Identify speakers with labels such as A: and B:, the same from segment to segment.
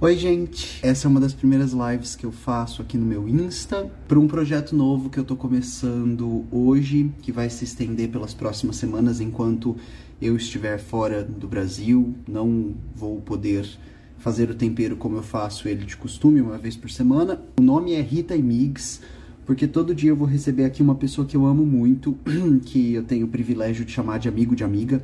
A: Oi, gente! Essa é uma das primeiras lives que eu faço aqui no meu Insta para um projeto novo que eu tô começando hoje, que vai se estender pelas próximas semanas enquanto eu estiver fora do Brasil. Não vou poder fazer o tempero como eu faço ele de costume, uma vez por semana. O nome é Rita e Migs, porque todo dia eu vou receber aqui uma pessoa que eu amo muito, que eu tenho o privilégio de chamar de amigo de amiga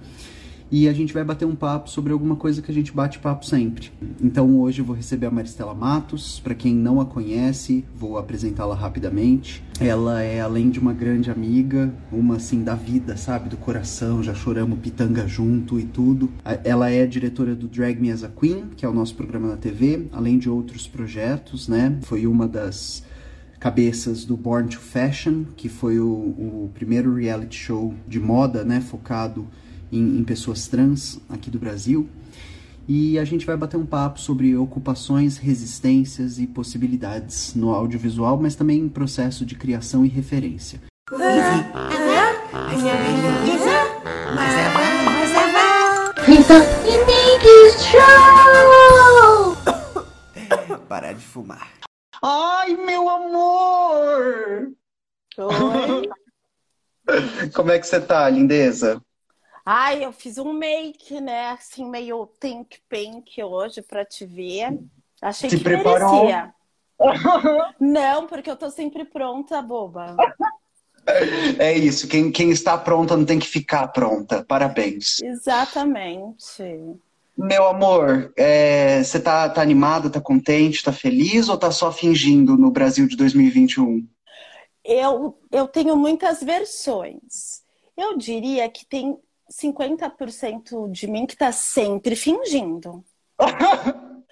A: e a gente vai bater um papo sobre alguma coisa que a gente bate papo sempre. Então hoje eu vou receber a Maristela Matos. Para quem não a conhece, vou apresentá-la rapidamente. Ela é além de uma grande amiga, uma assim da vida, sabe, do coração, já choramos pitanga junto e tudo. Ela é diretora do Drag Me as a Queen, que é o nosso programa na TV, além de outros projetos, né? Foi uma das cabeças do Born to Fashion, que foi o, o primeiro reality show de moda, né, focado em, em pessoas trans aqui do Brasil. E a gente vai bater um papo sobre ocupações, resistências e possibilidades no audiovisual, mas também em processo de criação e referência.
B: E Show!
A: Parar de fumar. Ai, meu amor!
C: Oi.
A: Como é que você tá, lindeza?
C: Ai, eu fiz um make, né? Assim, meio pink pink hoje pra te ver. Achei
A: Se
C: que
A: preparou?
C: merecia. Não, porque eu tô sempre pronta, boba.
A: É isso, quem, quem está pronta não tem que ficar pronta. Parabéns.
C: Exatamente.
A: Meu amor, é, você tá, tá animada, tá contente, tá feliz ou tá só fingindo no Brasil de 2021?
C: Eu, eu tenho muitas versões. Eu diria que tem 50% de mim que tá sempre fingindo.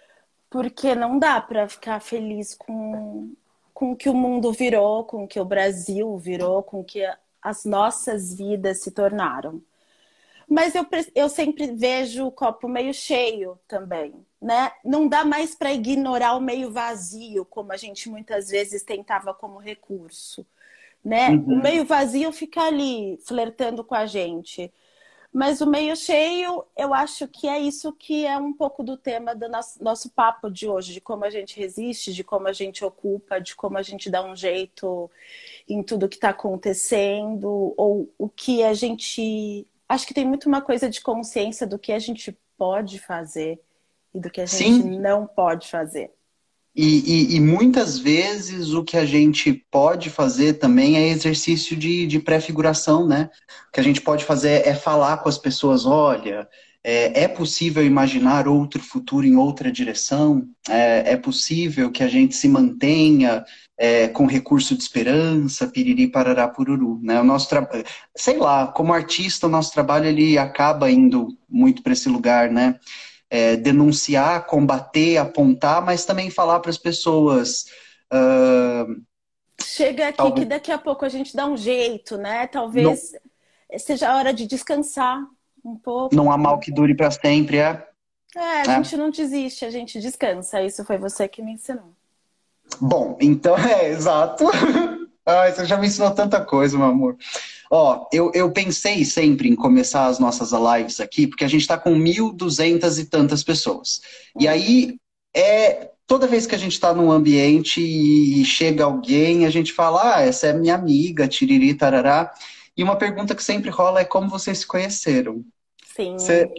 C: Porque não dá pra ficar feliz com, com o que o mundo virou, com o que o Brasil virou, com o que as nossas vidas se tornaram. Mas eu, eu sempre vejo o copo meio cheio também, né? Não dá mais para ignorar o meio vazio, como a gente muitas vezes tentava como recurso, né?
A: Uhum.
C: O meio vazio fica ali flertando com a gente. Mas o meio cheio, eu acho que é isso que é um pouco do tema do nosso, nosso papo de hoje, de como a gente resiste, de como a gente ocupa, de como a gente dá um jeito em tudo que está acontecendo, ou o que a gente. Acho que tem muito uma coisa de consciência do que a gente pode fazer e do que a gente
A: Sim.
C: não pode fazer.
A: E, e- e muitas vezes o que a gente pode fazer também é exercício de, de pré-figuração, né? O que a gente pode fazer é falar com as pessoas, olha, é, é possível imaginar outro futuro em outra direção? É, é possível que a gente se mantenha é, com recurso de esperança, piriri, parará, pururu, né? O nosso tra... Sei lá, como artista, o nosso trabalho ele acaba indo muito para esse lugar, né? É, denunciar, combater, apontar, mas também falar para as pessoas. ah,
C: Chega aqui que daqui a pouco a gente dá um jeito, né? Talvez seja a hora de descansar um pouco.
A: não há mal que dure para sempre, é?
C: É, a
A: É.
C: gente não desiste, a gente descansa. Isso foi você que me ensinou.
A: Bom, então é exato. Ai, você já me ensinou tanta coisa, meu amor. Ó, eu, eu pensei sempre em começar as nossas lives aqui, porque a gente está com 1.200 e tantas pessoas. E aí, é, toda vez que a gente está num ambiente e chega alguém, a gente fala, ah, essa é minha amiga, tiriri, tarará. E uma pergunta que sempre rola é como vocês se conheceram?
C: Sim.
A: Você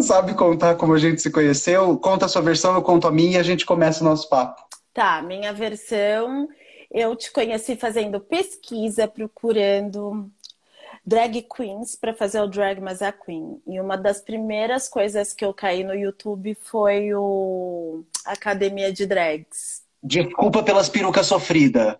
A: sabe contar como a gente se conheceu? Conta a sua versão, eu conto a minha e a gente começa o nosso papo.
C: Tá, minha versão, eu te conheci fazendo pesquisa, procurando drag queens para fazer o Drag Mas a Queen. E uma das primeiras coisas que eu caí no YouTube foi o Academia de Drags.
A: Desculpa pelas perucas sofridas.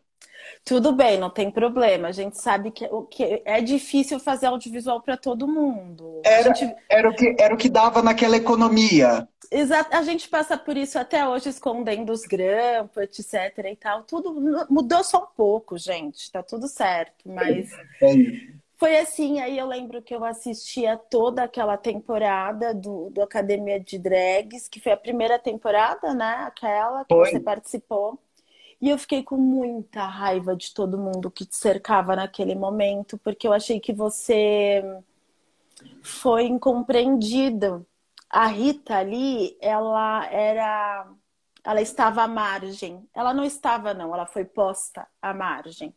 C: Tudo bem, não tem problema. A gente sabe que, o que é difícil fazer audiovisual para todo mundo.
A: Era,
C: gente
A: era, o que, era o que dava naquela economia.
C: Exato, a gente passa por isso até hoje, escondendo os grampos, etc e tal. Tudo mudou só um pouco, gente. Tá tudo certo, mas
A: É isso.
C: foi assim. Aí eu lembro que eu assistia toda aquela temporada do, do Academia de Drags, que foi a primeira temporada, né? Aquela que
A: Foi.
C: você participou. E eu fiquei com muita raiva de todo mundo que te cercava naquele momento, porque eu achei que você foi incompreendido. A Rita ali, ela era ela estava à margem. Ela não estava, não, ela foi posta à margem.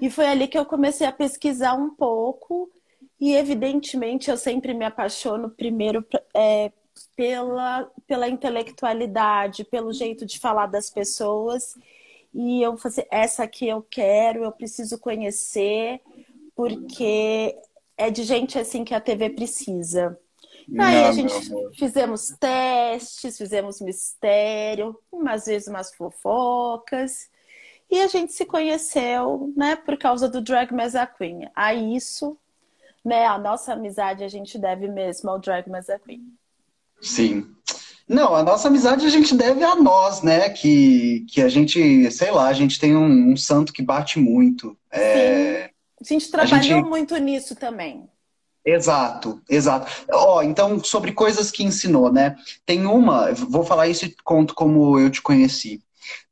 C: E foi ali que eu comecei a pesquisar um pouco, e evidentemente eu sempre me apaixono primeiro é, pela, pela intelectualidade, pelo jeito de falar das pessoas. E eu falei, essa aqui eu quero, eu preciso conhecer, porque é de gente assim que a TV precisa. Aí a gente fizemos testes, fizemos mistério, umas vezes umas fofocas. E a gente se conheceu, né, por causa do Drag Mesa Queen. A isso, né, a nossa amizade a gente deve mesmo ao Drag Mesa Queen.
A: Sim. Não, a nossa amizade a gente deve a nós, né? Que, que a gente, sei lá, a gente tem um, um santo que bate muito.
C: É... Sim. A gente trabalhou a gente... muito nisso também.
A: Exato, exato. Ó, oh, então, sobre coisas que ensinou, né? Tem uma, vou falar isso e conto como eu te conheci.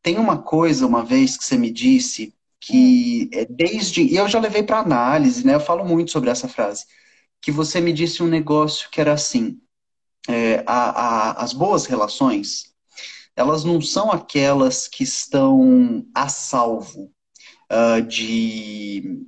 A: Tem uma coisa, uma vez, que você me disse que hum. é desde. E eu já levei para análise, né? Eu falo muito sobre essa frase. Que você me disse um negócio que era assim: é, a, a, as boas relações, elas não são aquelas que estão a salvo uh, de,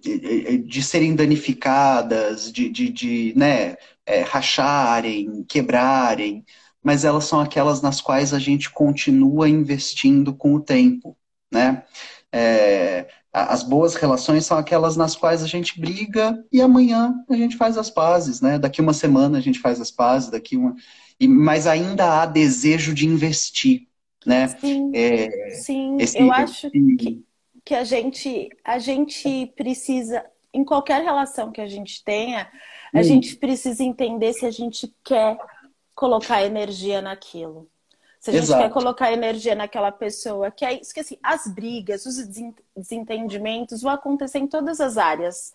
A: de, serem danificadas, de, de, de né, é, racharem, quebrarem, mas elas são aquelas nas quais a gente continua investindo com o tempo, né? É, as boas relações são aquelas nas quais a gente briga e amanhã a gente faz as pazes, né? Daqui uma semana a gente faz as pazes, daqui uma. E, mas ainda há desejo de investir, né?
C: Sim, é, sim. Eu acho que que a gente, a gente precisa, em qualquer relação que a gente tenha, a hum. gente precisa entender se a gente quer colocar energia naquilo. Se a gente Exato. quer colocar energia naquela pessoa, que é isso que assim, as brigas, os desentendimentos vão acontecer em todas as áreas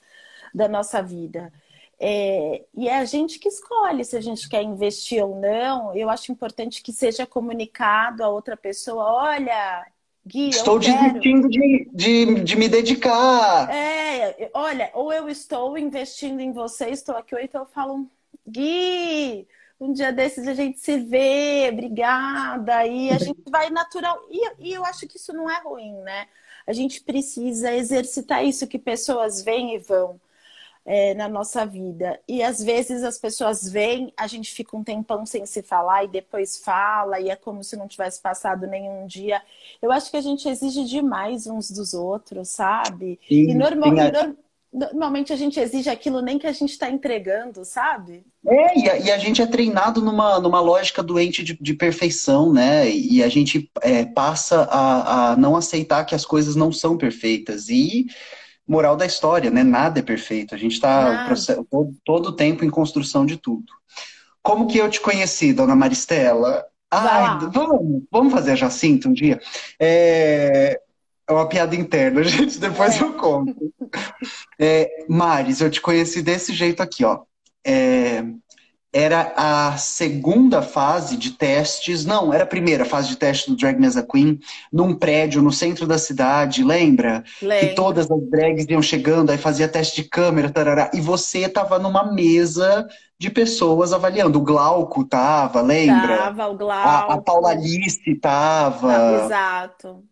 C: da nossa vida. É, e é a gente que escolhe se a gente quer investir ou não. Eu acho importante que seja comunicado a outra pessoa: olha, Gui,
A: estou desistindo de, de, de, me dedicar.
C: É, olha, ou eu estou investindo em você, estou aqui, ou então eu falo, Gui, um dia desses a gente se vê, obrigada, e a gente vai natural. E, e eu acho que isso não é ruim, né? A gente precisa exercitar isso que pessoas vêm e vão é, na nossa vida. E às vezes as pessoas vêm, a gente fica um tempão sem se falar e depois fala, e é como se não tivesse passado nenhum dia. Eu acho que a gente exige demais uns dos outros, sabe? Sim, e, normal, é... normalmente a gente exige aquilo nem que a gente está entregando, sabe?
A: É, e a, e a, gente é treinado numa, numa lógica doente de, de perfeição, né? E a gente é, passa a, a não aceitar que as coisas não são perfeitas. E moral da história, né? Nada é perfeito. A gente está todo, todo o tempo em construção de tudo. Como que eu te conheci, dona Maristela? Ai, vamos, vamos fazer a Jacinta um dia? É, é uma piada interna, gente, depois é. eu conto. É, Maris, eu te conheci desse jeito aqui, ó. É, era a segunda fase de testes, não, era a primeira fase de teste do Drag Mesa Queen, num prédio no centro da cidade, lembra?
C: Lembra.
A: Que todas as drags iam chegando, aí fazia teste de câmera, tarará, e você tava numa mesa de pessoas avaliando. O Glauco tava, lembra?
C: Tava, o Glauco. A,
A: a Paula Alice tava.
C: Ah, exato.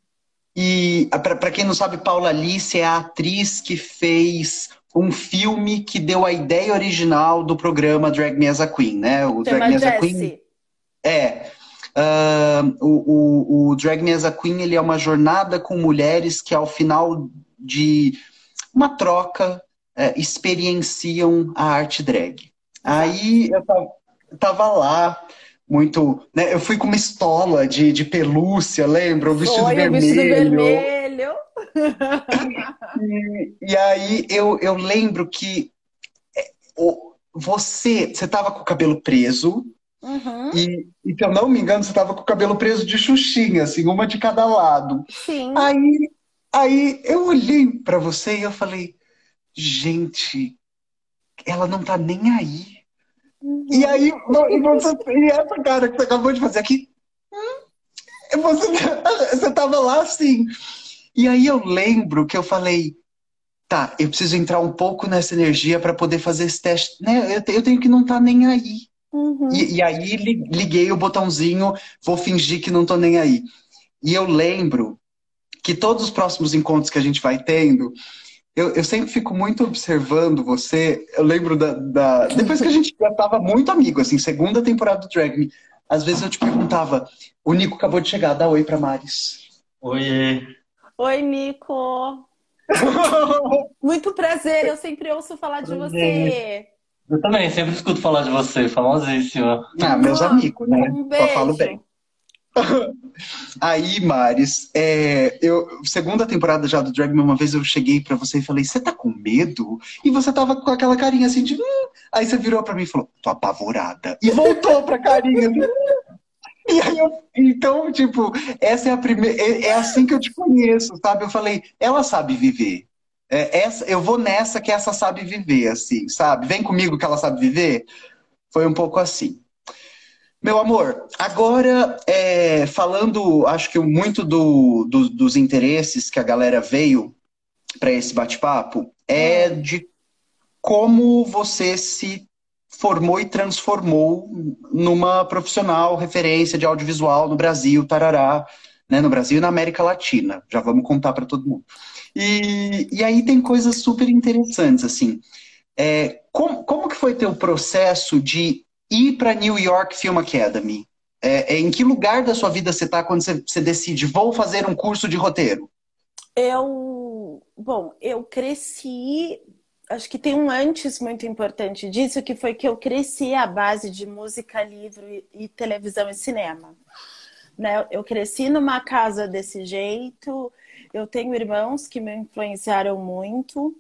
A: E, para quem não sabe, Paula Alice é a atriz que fez um filme que deu a ideia original do programa Drag Me as a Queen, né?
C: O Drag Me as a Queen.
A: É. Uh, o, o, o, Drag Me as a Queen ele é uma jornada com mulheres que, ao final de uma troca, é, experienciam a arte drag. Aí eu tava, tava lá, muito. Né, eu fui com uma estola de, de pelúcia, lembra? O vestido Foi, vermelho. O vestido vermelho. e, e, aí eu, eu lembro que é, você, você tava com o cabelo preso.
C: Uhum.
A: E, e, se eu não me engano, você tava com o cabelo preso de xuxinha, assim, uma de cada lado.
C: Sim.
A: Aí, aí eu olhei para você e eu falei, gente, ela não tá nem aí. E aí, e, você, e essa cara que você acabou de fazer aqui, hum, você, você tava lá assim. E aí eu lembro que eu falei, tá, eu preciso entrar um pouco nessa energia para poder fazer esse teste. Né? Eu, eu tenho que não estar tá nem aí. Uhum. E, e, aí liguei o botãozinho, vou fingir que não tô nem aí. E eu lembro que todos os próximos encontros que a gente vai tendo, eu, eu sempre fico muito observando você. Eu lembro da, da, Depois que a gente já tava muito amigo, assim, segunda temporada do Drag Me, às vezes eu te perguntava: o Nico acabou de chegar, dá oi pra Maris.
D: Oi.
C: Oi, Nico. muito prazer, eu sempre ouço falar de você.
D: Eu também, sempre escuto falar de você, famosíssima.
A: Ah, meus amigos, né? Um beijo. Só falo bem. Aí, Maris, é, eu, segunda temporada já do Drag Me, uma vez eu cheguei para você e falei, você tá com medo? E você tava com aquela carinha assim de. Hum. Aí você virou para mim e falou, tô apavorada. E voltou pra carinha. E aí eu, então, tipo, essa é a primeira. É, é, assim que eu te conheço, sabe? Eu falei, ela sabe viver. É, essa, eu vou nessa que essa sabe viver, assim, sabe? Vem comigo que ela sabe viver. Foi um pouco assim. Meu amor, agora é, falando, acho que muito do, do, dos interesses que a galera veio para esse bate-papo é hum. de como você se formou e transformou numa profissional referência de audiovisual no Brasil, tarará, né, no Brasil e na América Latina. Já vamos contar para todo mundo. E, e aí tem coisas super interessantes, assim. É, como, como que foi teu processo de ir para New York Film Academy? É, é, em que lugar da sua vida você está quando você, você decide, vou fazer um curso de roteiro?
C: Eu, bom, eu cresci, acho que tem um antes muito importante disso, que foi que eu cresci à base de música, livro e, e televisão e cinema. Né? Eu cresci numa casa desse jeito, eu tenho irmãos que me influenciaram muito,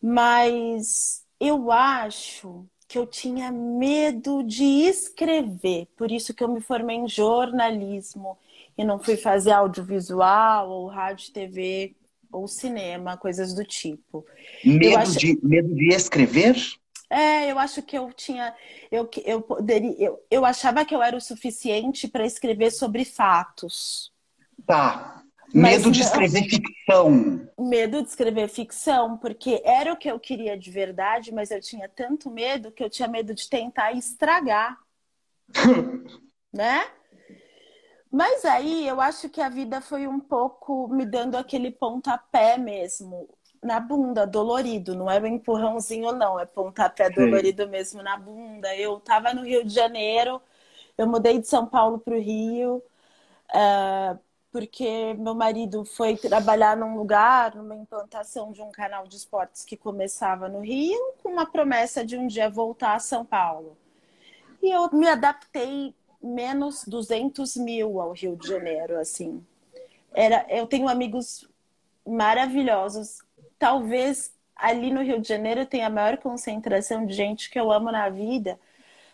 C: mas eu acho que eu tinha medo de escrever, por isso que eu me formei em jornalismo e não fui fazer audiovisual ou rádio, TV ou cinema, coisas do tipo.
A: Medo, acho... de, medo de escrever?
C: É, eu acho que eu tinha. Eu, eu, poderia, eu, eu achava que eu era o suficiente para escrever sobre fatos.
A: Tá. Medo de escrever ficção.
C: Medo de escrever ficção, porque era o que eu queria de verdade, mas eu tinha tanto medo que eu tinha medo de tentar estragar. né? Mas aí eu acho que a vida foi um pouco me dando aquele pontapé mesmo, na bunda, dolorido. Não é um empurrãozinho, não, é pontapé Sim. dolorido mesmo na bunda. Eu tava no Rio de Janeiro, eu mudei de São Paulo para o Rio. Uh, porque meu marido foi trabalhar num lugar, numa implantação de um canal de esportes que começava no Rio, com uma promessa de um dia voltar a São Paulo. E eu me adaptei menos 200 mil ao Rio de Janeiro, assim. Era, eu tenho amigos maravilhosos. Talvez ali no Rio de Janeiro tenha a maior concentração de gente que eu amo na vida.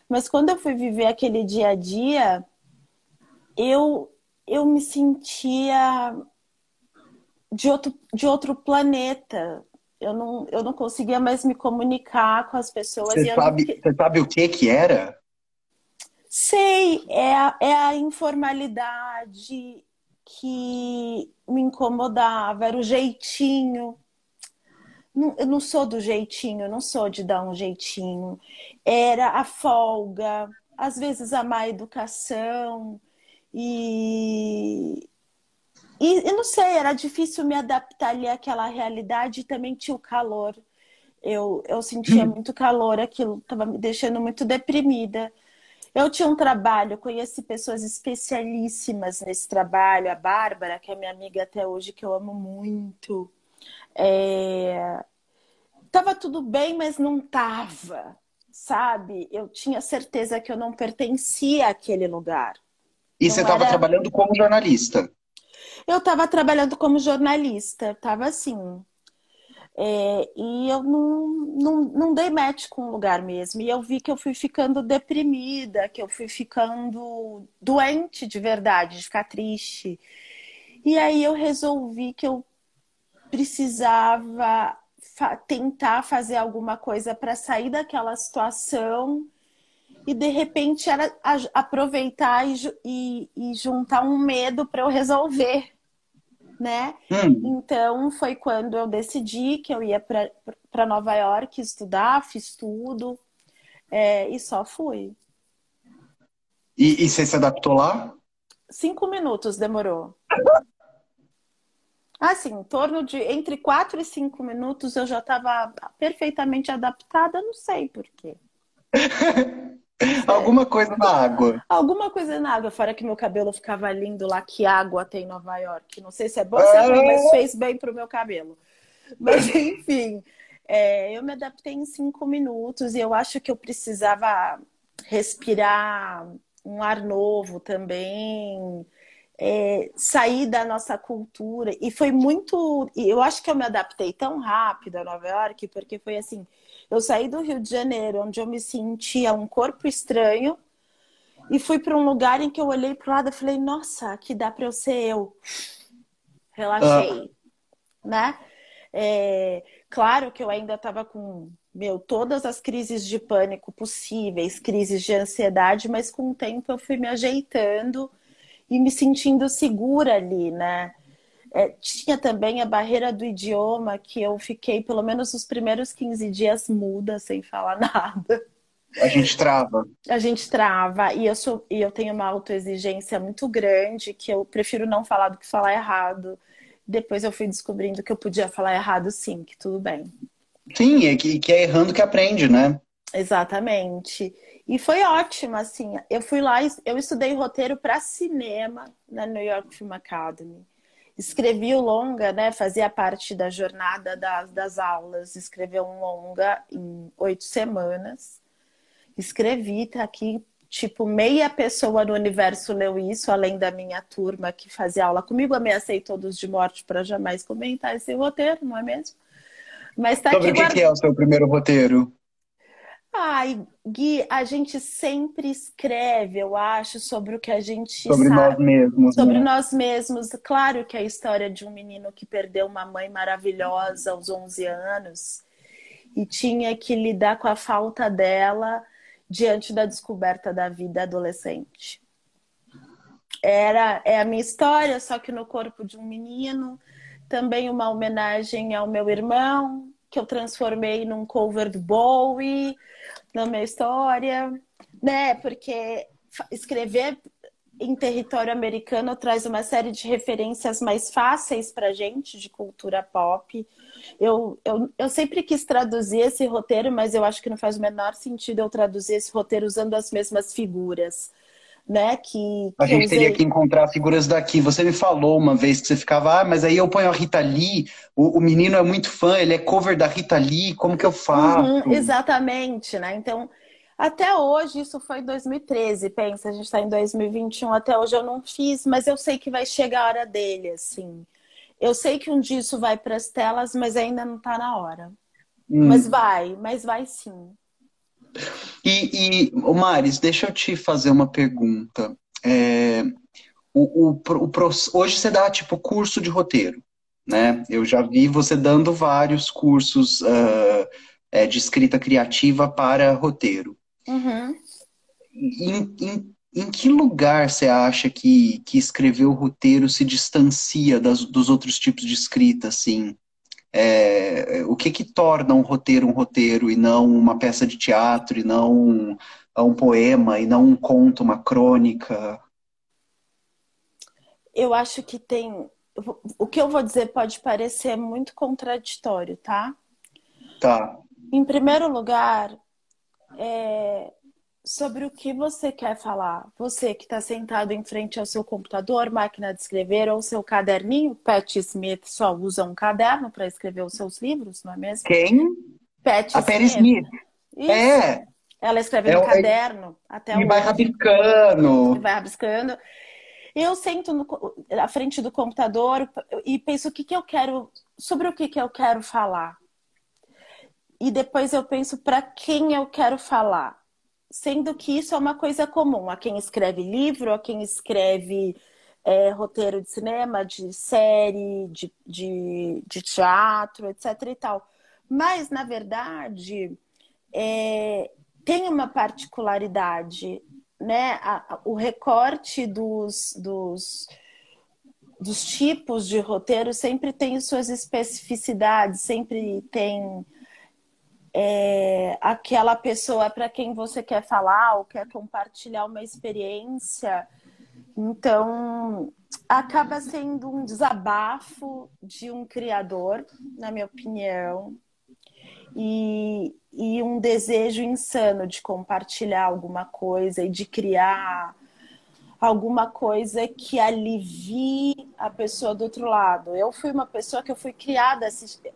C: Mas quando eu fui viver aquele dia a dia, eu eu me sentia de outro, de outro planeta. Eu não, eu não conseguia mais me comunicar com as pessoas.
A: Você, sabe, não... você sabe o que que era?
C: Sei, é a, é a informalidade que me incomodava, era o jeitinho. Eu não sou do jeitinho, eu não sou de dar um jeitinho. Era a folga, às vezes a má educação, e, e eu não sei, era difícil me adaptar ali àquela realidade e também tinha o calor. Eu, eu sentia muito calor, aquilo estava me deixando muito deprimida. Eu tinha um trabalho, conheci pessoas especialíssimas nesse trabalho, a Bárbara, que é minha amiga até hoje, que eu amo muito. É... Tava tudo bem, mas não tava, sabe? Eu tinha certeza que eu não pertencia àquele lugar.
A: E você estava era... trabalhando como jornalista?
C: Eu estava trabalhando como jornalista, estava assim. É, e eu não, não, não dei match com o lugar mesmo. E eu vi que eu fui ficando deprimida, que eu fui ficando doente de verdade, de ficar triste. E aí eu resolvi que eu precisava fa tentar fazer alguma coisa para sair daquela situação e de repente era aproveitar e, e, e juntar um medo para eu resolver, né? Hum. Então foi quando eu decidi que eu ia para Nova York estudar, fiz tudo é, e só fui.
A: E, e você se adaptou lá?
C: Cinco minutos demorou. Assim, em torno de entre quatro e cinco minutos eu já estava perfeitamente adaptada, não sei por quê.
A: Alguma coisa na água.
C: Alguma coisa na água, fora que meu cabelo ficava lindo lá, que água tem em Nova York. Não sei se é bom ou se é ruim, mas fez bem pro meu cabelo. Mas enfim, é, eu me adaptei em cinco minutos e eu acho que eu precisava respirar um ar novo também, é, sair da nossa cultura. E foi muito. Eu acho que eu me adaptei tão rápido a Nova York, porque foi assim: eu saí do Rio de Janeiro, onde eu me sentia um corpo estranho, e fui para um lugar em que eu olhei para o lado e falei: nossa, aqui dá para eu ser eu. Relaxei, ah. né? É, claro que eu ainda estava com meu, todas as crises de pânico possíveis, crises de ansiedade, mas com o tempo eu fui me ajeitando e me sentindo segura ali, né? É, tinha também a barreira do idioma, que eu fiquei pelo menos os primeiros 15 dias muda, sem falar nada.
A: A gente trava.
C: A gente trava. E eu, sou, e eu tenho uma autoexigência muito grande, que eu prefiro não falar do que falar errado. Depois eu fui descobrindo que eu podia falar errado sim, que tudo bem.
A: Sim, é que, que é errando que aprende, né?
C: Exatamente. E foi ótimo, assim. Eu fui lá, eu estudei roteiro para cinema na New York Film Academy. Escrevi o longa, né? Fazia parte da jornada das, das aulas. Escrevi um longa em oito semanas. Escrevi, tá aqui, tipo, meia pessoa no universo leu isso, além da minha turma que fazia aula comigo. Ameacei todos de morte para jamais comentar esse roteiro, não é mesmo?
A: Mas tá Sobre aqui o que, que é o seu primeiro roteiro?
C: Ai, Gui, a gente sempre escreve, eu acho, sobre o que a gente
A: sobre
C: sabe.
A: nós mesmos.
C: Sobre
A: né?
C: nós mesmos. Claro que é a história de um menino que perdeu uma mãe maravilhosa aos 11 anos e tinha que lidar com a falta dela diante da descoberta da vida adolescente. Era é a minha história, só que no corpo de um menino também uma homenagem ao meu irmão, que eu transformei num cover do Bowie na minha história, né? Porque escrever em território americano traz uma série de referências mais fáceis para gente de cultura pop. Eu, eu, eu sempre quis traduzir esse roteiro, mas eu acho que não faz o menor sentido eu traduzir esse roteiro usando as mesmas figuras né? Que,
A: a gente teria que encontrar figuras daqui. Você me falou uma vez que você ficava, ah, mas aí eu ponho a Rita Lee, o, o menino é muito fã, ele é cover da Rita Lee, como que eu faço? Uhum,
C: exatamente, né? Então, até hoje, isso foi em 2013, pensa, a gente está em 2021, até hoje eu não fiz, mas eu sei que vai chegar a hora dele, assim. Eu sei que um dia isso vai para as telas, mas ainda não está na hora. Hum. Mas vai, mas vai sim.
A: E, e Maris, deixa eu te fazer uma pergunta. É, o, o, o, hoje você dá tipo curso de roteiro, né? Eu já vi você dando vários cursos uh, é, de escrita criativa para roteiro.
C: Uhum.
A: Em, em, em, que lugar você acha que, que escrever o roteiro se distancia das, dos outros tipos de escrita, assim? É, o que que torna um roteiro um roteiro e não uma peça de teatro e não um, um poema e não um conto, uma crônica?
C: Eu acho que tem. O que eu vou dizer pode parecer muito contraditório, tá?
A: Tá.
C: Em primeiro lugar, é, sobre o que você quer falar. Você que está sentado em frente ao seu computador, máquina de escrever ou seu caderninho. Pat Smith só usa um caderno para escrever os seus livros, não é mesmo?
A: Quem?
C: Pat
A: a Smith. Smith.
C: Isso. É. Ela escreve é, no caderno é... até
A: e vai rabiscando.
C: E vai rabiscando. Eu sento no, à frente do computador e penso o que, que eu quero, sobre o que, que eu quero falar. E depois eu penso para quem eu quero falar sendo que isso é uma coisa comum a quem escreve livro, a quem escreve é, roteiro de cinema, de série, de, de, de, teatro, etc. e tal. Mas, na verdade, é, tem uma particularidade, né? A, a, o recorte dos, dos, dos tipos de roteiro sempre tem suas especificidades, sempre tem é aquela pessoa para quem você quer falar ou quer compartilhar uma experiência. Então, acaba sendo um desabafo de um criador, na minha opinião, e, e um desejo insano de compartilhar alguma coisa e de criar alguma coisa que alivie a pessoa do outro lado. Eu fui uma pessoa que eu fui criada,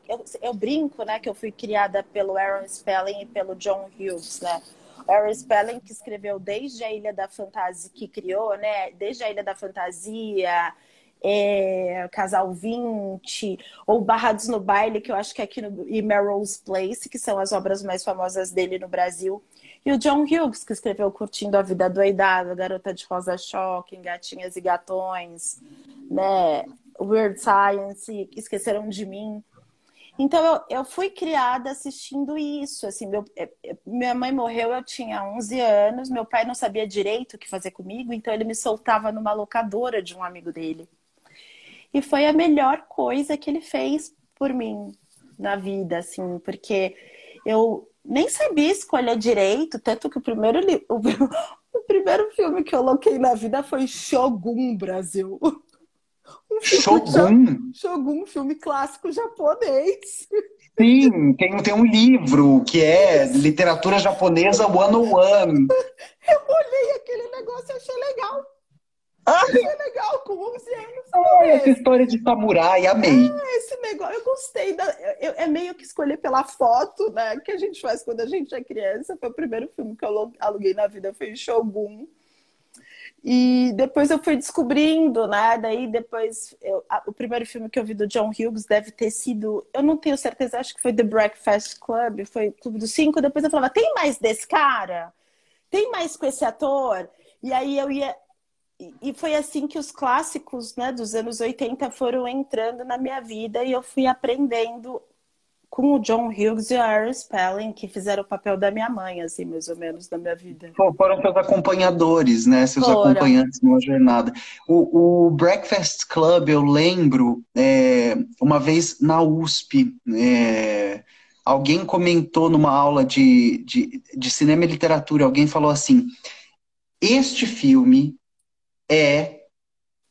C: eu, eu brinco, né, que eu fui criada pelo Aaron Spelling e pelo John Hughes, né? Aaron Spelling que escreveu desde a Ilha da Fantasia, que criou, né, desde a Ilha da Fantasia, é, Casal 20, ou Barrados no Baile, que eu acho que é aqui no e Melrose Place, que são as obras mais famosas dele no Brasil. E o John Hughes, que escreveu Curtindo a Vida Doidada, Garota de Rosa Shocking, Gatinhas e Gatões, né? Weird Science, Esqueceram de Mim. Então eu, eu fui criada assistindo isso, assim, meu, é, é, minha mãe morreu, eu tinha 11 anos, meu pai não sabia direito o que fazer comigo, então ele me soltava numa locadora de um amigo dele. E foi a melhor coisa que ele fez por mim na vida, assim, porque eu nem sabia escolher direito, tanto que o primeiro, o, o primeiro filme que eu coloquei na vida foi Shogun Brasil.
A: Um Shogun?
C: Shogun, filme clássico japonês.
A: Sim, tem, tem um livro que é literatura japonesa 101.
C: Eu olhei aquele negócio e achei legal. Ah, é legal, com 11 anos. Ah,
A: essa história de samurai, amei.
C: Ah, esse negócio, eu gostei. Da, eu, é meio que escolher pela foto, né? Que a gente faz quando a gente é criança. Foi o primeiro filme que eu aluguei na vida, foi Shogun. E depois eu fui descobrindo, né? Daí depois, eu, a, o primeiro filme que eu vi do John Hughes deve ter sido, eu não tenho certeza, acho que foi The Breakfast Club, foi Clube dos Cinco. Depois eu falava, tem mais desse cara? Tem mais com esse ator? E aí eu ia, e foi assim que os clássicos né, dos anos 80 foram entrando na minha vida e eu fui aprendendo com o John Hughes e o Aaron Spelling, que fizeram o papel da minha mãe, assim, mais ou menos, na minha vida.
A: Foram seus acompanhadores, né? Seus foram. acompanhantes numa jornada. O, o, Breakfast Club, eu lembro, é, uma vez na USP, é, alguém comentou numa aula de, de, de cinema e literatura, alguém falou assim, este filme é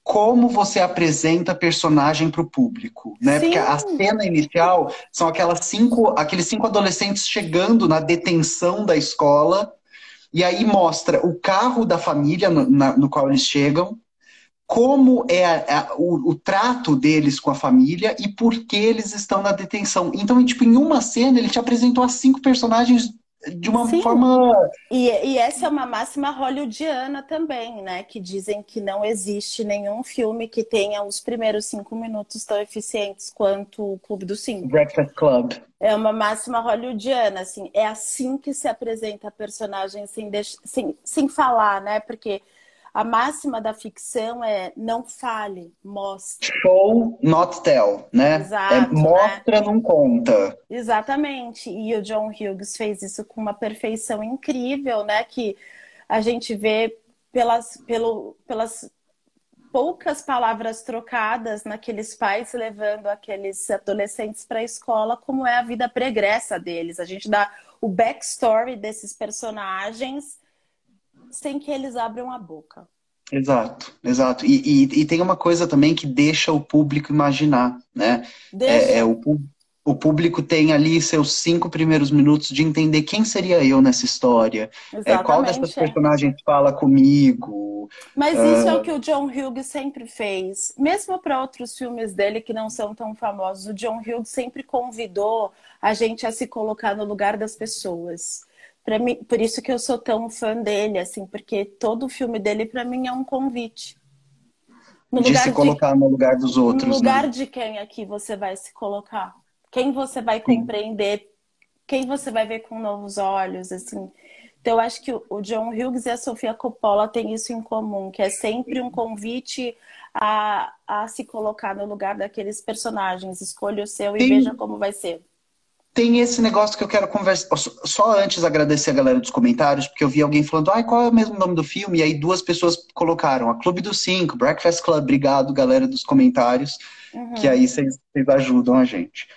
A: como você apresenta personagem para o público, né? Sim. Porque a cena inicial são aquelas cinco, aqueles cinco adolescentes chegando na detenção da escola e aí mostra o carro da família no, na, no qual eles chegam, como é a, a, o, o, trato deles com a família e por que eles estão na detenção. Então, tipo, em uma cena ele te apresentou as cinco personagens de uma Sim. forma.
C: E, e, essa é uma máxima hollywoodiana também, né? Que dizem que não existe nenhum filme que tenha os primeiros cinco minutos tão eficientes quanto o Clube dos Cinco.
A: Breakfast Club.
C: É uma máxima hollywoodiana, assim. É assim que se apresenta a personagem sem, sem, sem falar, né? Porque a máxima da ficção é não fale, mostre.
A: Show, not tell, né?
C: Exato,
A: é, mostra, né? não conta.
C: Exatamente. E o John Hughes fez isso com uma perfeição incrível, né? Que a gente vê pelas, pelo, pelas poucas palavras trocadas naqueles pais levando aqueles adolescentes para a escola, como é a vida pregressa deles. A gente dá o backstory desses personagens sem que eles abram a boca.
A: Exato, exato. E, e, e tem uma coisa também que deixa o público imaginar, né? É, é, o, o público tem ali seus cinco primeiros minutos de entender quem seria eu nessa história. É, qual dessas personagens fala comigo.
C: Mas uh... isso é o que o John Hughes sempre fez. Mesmo para outros filmes dele que não são tão famosos, o John Hughes sempre convidou a gente a se colocar no lugar das pessoas para mim, por isso que eu sou tão fã dele, assim, porque todo filme dele para mim é um convite.
A: No de se colocar de, no lugar dos outros.
C: No lugar né? de quem aqui você vai se colocar? Quem você vai compreender? Sim. Quem você vai ver com novos olhos, assim? Então, eu acho que o John Hughes e a Sofia Coppola têm isso em comum, que é sempre um convite a, a se colocar no lugar daqueles personagens. Escolha o seu Sim. e veja como vai ser
A: tem esse negócio que eu quero conversar. Só antes agradecer a galera dos comentários, porque eu vi alguém falando, ai, qual é o mesmo nome do filme? E aí duas pessoas colocaram, a Clube dos Cinco, Breakfast Club. Obrigado, galera dos comentários, uhum. que aí vocês ajudam a gente.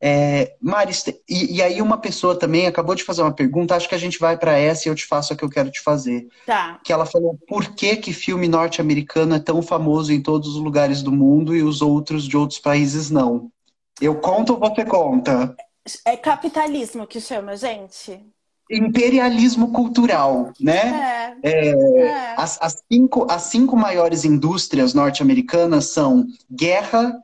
A: É, Maris, e, e, aí uma pessoa também acabou de fazer uma pergunta, acho que a gente vai para essa e eu te faço a que eu quero te fazer.
C: Tá.
A: Que ela falou, por que que filme norte-americano é tão famoso em todos os lugares do mundo e os outros de outros países não? Eu conto ou você conta?
C: É capitalismo que chama, gente?
A: Imperialismo cultural, né?
C: É. é, é.
A: As, as, cinco, as cinco maiores indústrias norte-americanas são guerra,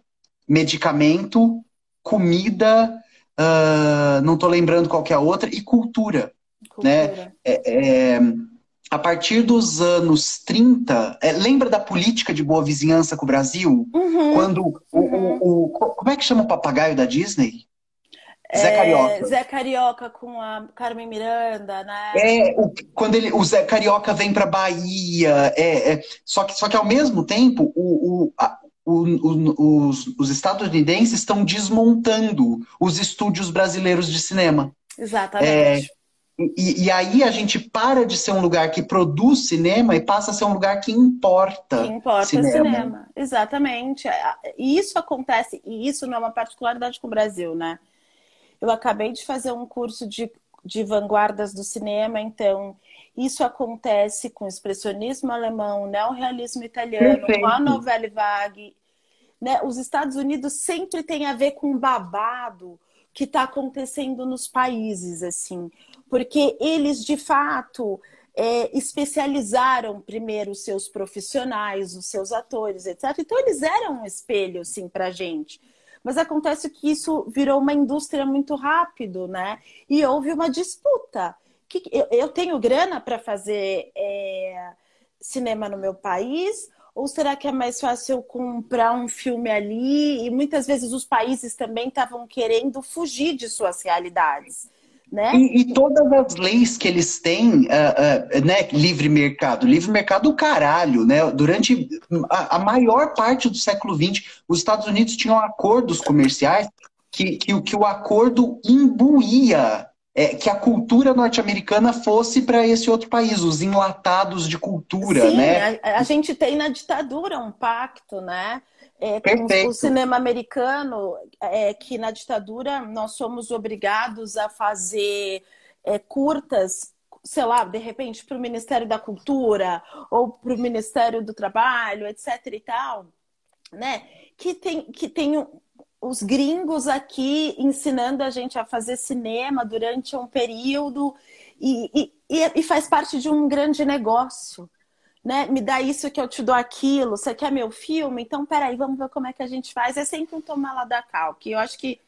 A: medicamento, comida, uh, não estou lembrando qual é a outra, e cultura. Né? cultura. Né? É, é, a partir dos anos 30, é, lembra da política de boa vizinhança com o Brasil?
C: Uhum,
A: Quando o, uhum. o, o, Como é que chama o papagaio da Disney? Zé
C: é,
A: Carioca.
C: Zé Carioca com a Carmen Miranda, né?
A: É, o, quando ele, o Zé Carioca vem para Bahia, é, é, só, que, só que ao mesmo tempo o, o, a, o, os, os estadunidenses estão desmontando os estúdios brasileiros de cinema.
C: Exatamente.
A: É, e, e, aí a gente para de ser um lugar que produz cinema e passa a ser um lugar que importa.
C: Que importa cinema. cinema. Exatamente. E isso acontece, e isso não é uma particularidade com o Brasil, né? Eu acabei de fazer um curso de, de vanguardas do cinema, então isso acontece com o expressionismo alemão, o neorrealismo italiano, Perfeito. com a novela vague. Né? Os Estados Unidos sempre tem a ver com babado que está acontecendo nos países, assim, porque eles de fato é, especializaram primeiro os seus profissionais, os seus atores, etc. Então eles eram um espelho, assim, para gente. Mas acontece que isso virou uma indústria muito rápido, né? E houve uma disputa que, eu, eu tenho grana para fazer é, cinema no meu país? Ou será que é mais fácil comprar um filme ali? E muitas vezes os países também estavam querendo fugir de suas realidades. Né?
A: E, e, todas as leis que eles têm, uh, uh, né, livre mercado, livre mercado o caralho, né? Durante a, a, maior parte do século XX, os Estados Unidos tinham acordos comerciais que, que, que o acordo imbuía é, que a cultura norte-americana fosse para esse outro país, os enlatados de cultura,
C: Sim,
A: né?
C: A, a, gente tem na ditadura um pacto, né? É, o cinema americano, é, que na ditadura nós somos obrigados a fazer é, curtas, sei lá, de repente para o Ministério da Cultura ou para o Ministério do Trabalho, etc. e tal, né? Que tem, que tem os gringos aqui ensinando a gente a fazer cinema durante um período e, e, e, faz parte de um grande negócio. Né? Me dá isso que eu te dou aquilo. Você quer meu filme? Então, peraí, vamos ver como é que a gente faz. É sempre um tomar lá da cal. Que eu acho que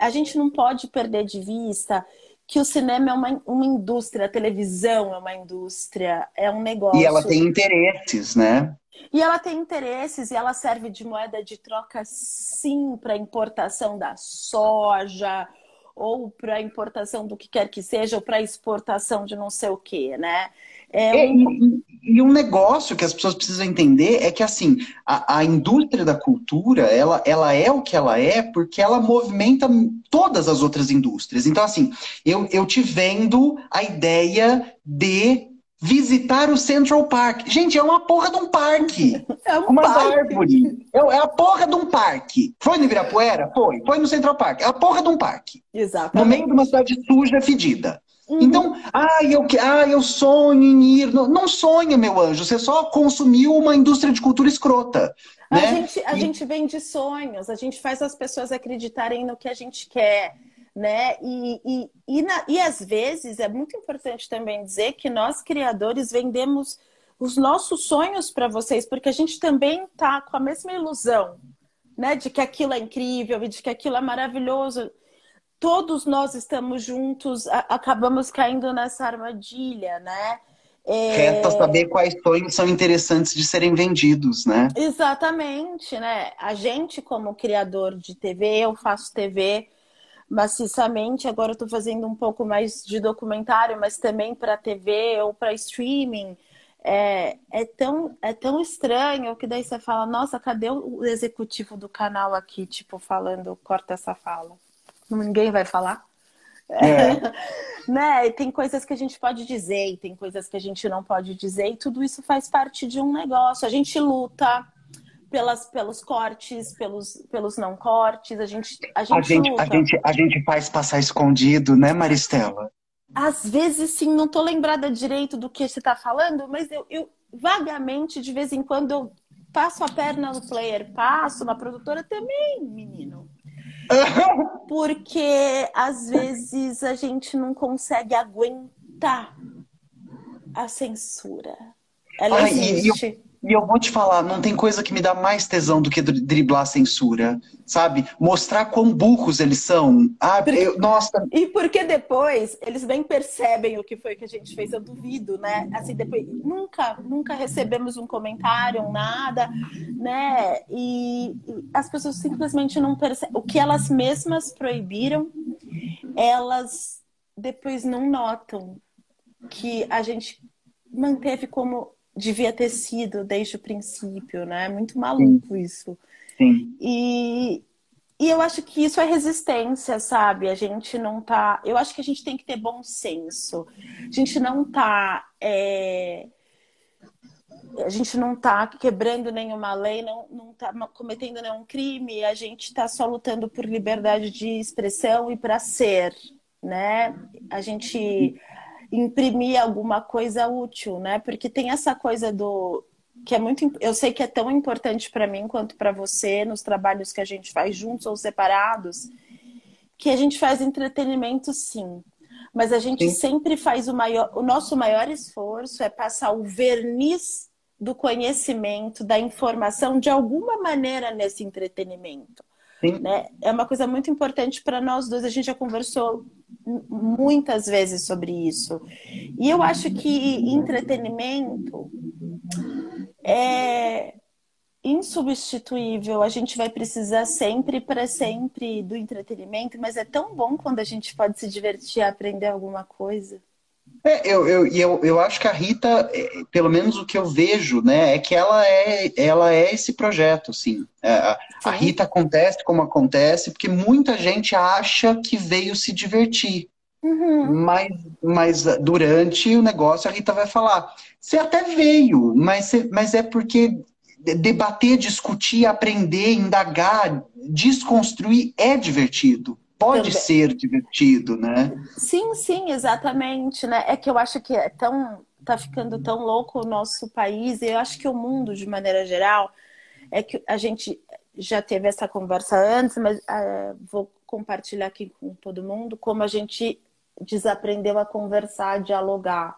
C: a gente não pode perder de vista que o cinema é uma, uma indústria, a televisão é uma indústria, é um negócio.
A: E ela tem interesses, né?
C: E ela tem interesses e ela serve de moeda de troca, sim, para importação da soja ou para importação do que quer que seja, ou para exportação de não sei o que, né?
A: É um... e, e, um negócio que as pessoas precisam entender é que assim a, a, indústria da cultura ela, ela é o que ela é porque ela movimenta todas as outras indústrias. Então assim eu, eu te vendo a ideia de visitar o Central Park. Gente, é uma porra de um parque.
C: É um
A: umas
C: parque.
A: árvores. É, é a porra de um parque. Foi no Ibirapuera? Foi. Foi no Central Park. É a porra de um parque.
C: Exatamente.
A: No meio de uma cidade suja, fedida. Uhum. Então, ah eu, ah, eu sonho em ir. Não, não sonha, meu anjo. Você só consumiu uma indústria de cultura escrota.
C: A,
A: né?
C: gente, a e... gente vem de sonhos, a gente faz as pessoas acreditarem no que a gente quer né? E, e, e, na, e às vezes é muito importante também dizer que nós, criadores, vendemos os nossos sonhos para vocês, porque a gente também está com a mesma ilusão, né? De que aquilo é incrível e de que aquilo é maravilhoso. Todos nós estamos juntos, a, acabamos caindo nessa armadilha, né?
A: É... Resta saber quais sonhos são interessantes de serem vendidos, né?
C: Exatamente, né? A gente, como criador de TV, eu faço TV, maciçamente. Agora estou fazendo um pouco mais de documentário, mas também para TV ou para streaming. É, é, tão, é tão estranho que daí você fala, nossa, cadê o executivo do canal aqui, tipo, falando, corta essa fala. Ninguém vai falar. É. né? E tem coisas que a gente pode dizer e tem coisas que a gente não pode dizer, e tudo isso faz parte de um negócio. A gente luta pelas, pelos cortes, pelos, pelos não cortes, a gente a gente,
A: A gente,
C: luta.
A: a, gente, a gente faz passar escondido, né, Maristela?
C: Às vezes, sim, não tô lembrada direito do que você tá falando, mas eu, eu vagamente, de vez em quando, eu passo a perna no player, passo na produtora também, menino. Porque às vezes a gente não consegue aguentar a censura. Ela
A: Ai,
C: existe.
A: E eu vou te falar, não tem coisa que me dá mais tesão do que dri- driblar a censura, sabe? Mostrar quão burros eles são. Ah, eu- nossa,
C: E porque depois eles nem percebem o que foi que a gente fez, eu duvido, né? Assim, depois nunca, nunca recebemos um comentário, um nada, né? E, e as pessoas simplesmente não percebem. O que elas mesmas proibiram, elas depois não notam que a gente manteve como devia ter sido desde o princípio, né? Muito maluco isso.
A: sim.
C: E, e eu acho que isso é resistência, sabe? A gente não tá. Eu acho que a gente tem que ter bom senso. A gente não tá. é, A gente não tá quebrando nenhuma lei, não, não tá cometendo nenhum crime, a gente tá só lutando por liberdade de expressão e para ser, né? A gente imprimir alguma coisa útil, né? Porque tem essa coisa do que é muito, eu sei que é tão importante para mim quanto para você nos trabalhos que a gente faz juntos ou separados, que a gente faz entretenimento sim, mas a gente
A: Sim.
C: sempre faz o maior, o nosso maior esforço é passar o verniz do conhecimento, da informação de alguma maneira nesse entretenimento. Né? É uma coisa muito importante para nós dois. A gente já conversou muitas vezes sobre isso. E eu acho que entretenimento é insubstituível. A gente vai precisar sempre para sempre do entretenimento, mas é tão bom quando a gente pode se divertir, aprender alguma coisa.
A: É, eu, eu, e eu, eu acho que a Rita, é, pelo menos o que eu vejo, né, é que ela é, ela é esse projeto, assim. É, a, a
C: Sim.
A: Rita acontece como acontece, porque muita gente acha que veio se divertir.
C: Uhum.
A: Mas, mas durante o negócio a Rita vai falar. Você até veio, mas, você- mas é porque de- debater, discutir, aprender, indagar, desconstruir é divertido. Pode
C: Também.
A: ser divertido, né?
C: Sim, sim, exatamente, né? É que eu acho que é tão, tá ficando tão louco o nosso país, e eu acho que o mundo, de maneira geral, é que a gente já teve essa conversa antes, mas ah, vou compartilhar aqui com todo mundo como a gente desaprendeu a conversar, a dialogar,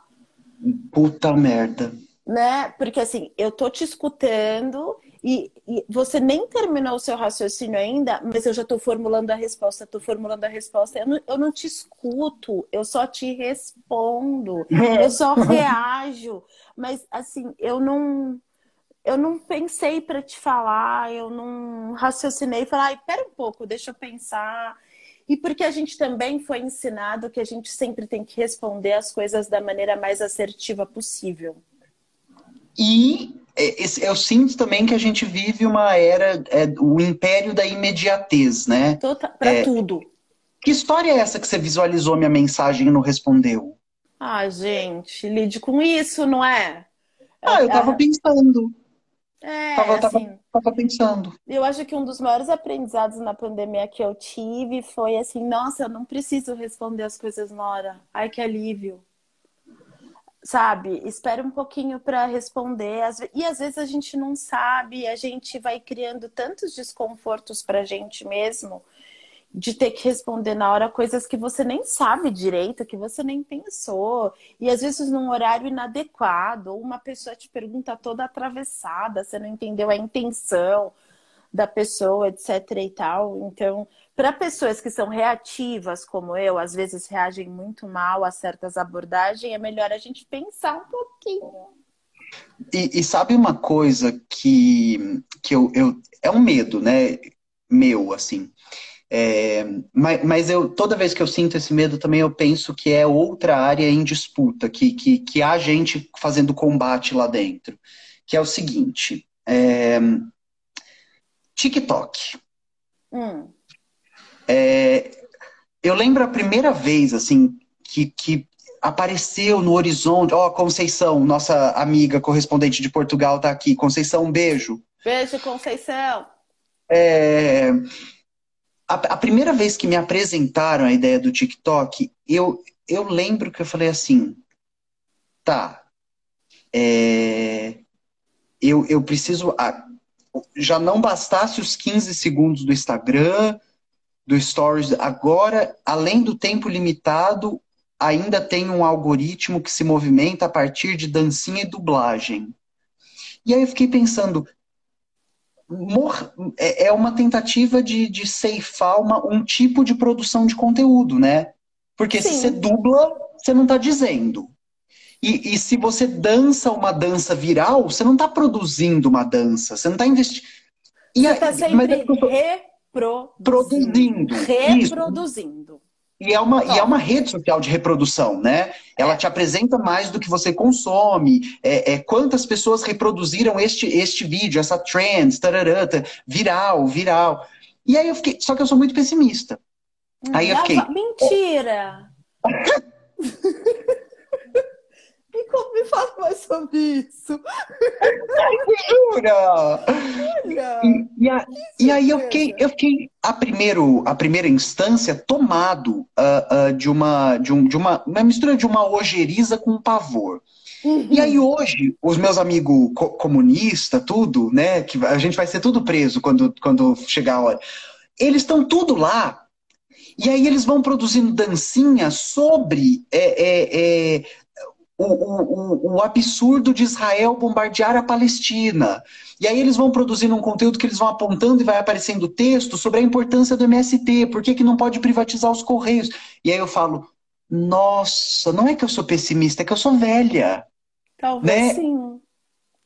A: Puta merda.
C: né? Porque assim, eu tô te escutando e, e você nem terminou o seu raciocínio ainda, mas eu já tô formulando a resposta, tô formulando a resposta. Eu não, eu não te escuto, eu só te respondo, eu só reajo. Mas assim, eu não. Eu não pensei para te falar, eu não raciocinei, falar, ai, pera um pouco, deixa eu pensar. E porque a gente também foi ensinado que a gente sempre tem que responder as coisas da maneira mais assertiva possível.
A: E é, eu sinto também que a gente vive uma era, é, o império da imediatez, né?
C: Tota- Pra tudo.
A: Que história é essa que você visualizou minha mensagem e não respondeu?
C: Ah, gente, lide com isso, não é?
A: Ah, eu tava pensando.
C: É,
A: Tava, tava,
C: assim,
A: tava pensando.
C: eu acho que um dos maiores aprendizados na pandemia que eu tive foi assim, nossa, eu não preciso responder as coisas na hora. Ai, que alívio. Sabe? Espera um pouquinho para responder. E às vezes a gente não sabe, a gente vai criando tantos desconfortos pra gente mesmo de ter que responder na hora coisas que você nem sabe direito, que você nem pensou. E às vezes num horário inadequado, ou uma pessoa te pergunta toda atravessada, você não entendeu a intenção da pessoa, etc e tal. Então, para pessoas que são reativas como eu, às vezes reagem muito mal a certas abordagens, é melhor a gente pensar um pouquinho.
A: E, e sabe uma coisa que, que eu, eu. É um medo, né? Meu, assim. É, mas, mas eu, toda vez que eu sinto esse medo também eu penso que é outra área em disputa, que, que, que há gente fazendo combate lá dentro. Que é o seguinte: é, TikTok.
C: Hum,
A: É, eu lembro a primeira vez, assim, que, que apareceu no horizonte. Ó, Conceição, nossa amiga correspondente de Portugal, tá aqui. Conceição, um beijo.
C: Beijo, Conceição.
A: É, a, a primeira vez que me apresentaram a ideia do TikTok, eu, eu lembro que eu falei assim, tá, é, eu, eu preciso. ah, já não bastasse os 15 segundos do Instagram, do Stories, agora, além do tempo limitado, ainda tem um algoritmo que se movimenta a partir de dancinha e dublagem. E aí eu fiquei pensando, é é uma tentativa de, de ceifar uma, um tipo de produção de conteúdo, né? Porque se
C: Sim.
A: você dubla, você não está dizendo. E, e se você dança uma dança viral, você não está produzindo uma dança, você não está investindo.
C: Você está sempre
A: é
C: reproduzindo.
A: produzindo. Isso.
C: Reproduzindo.
A: E é, uma, e é uma rede social de reprodução, né? Ela te apresenta mais do que você consome. É, é, quantas pessoas reproduziram este, este vídeo, essa trend, tarará, tá, viral, viral. E aí eu fiquei. Só que eu sou muito pessimista. Aí eu fiquei.
C: Mentira! conta- me fala mais sobre isso.
A: Jura?
C: Olha!
A: E, e a- e aí eu fiquei, eu fiquei a, primeiro, a primeira instância tomado ah, ah, de, uma, de, um, de uma, uma mistura de uma ojeriza com pavor. E aí hoje, os meus amigos co comunistas, tudo, né? Que a gente vai ser tudo preso quando, quando chegar a hora. Eles estão tudo lá. E aí eles vão produzindo dancinha sobre é, é, é, o, o, o, absurdo de Israel bombardear a Palestina. E aí eles vão produzindo um conteúdo que eles vão apontando e vai aparecendo texto sobre a importância do MST, por que, que não pode privatizar os Correios. E aí eu falo, nossa, não é que eu sou pessimista, é que eu sou velha.
C: Talvez
A: né?
C: sim.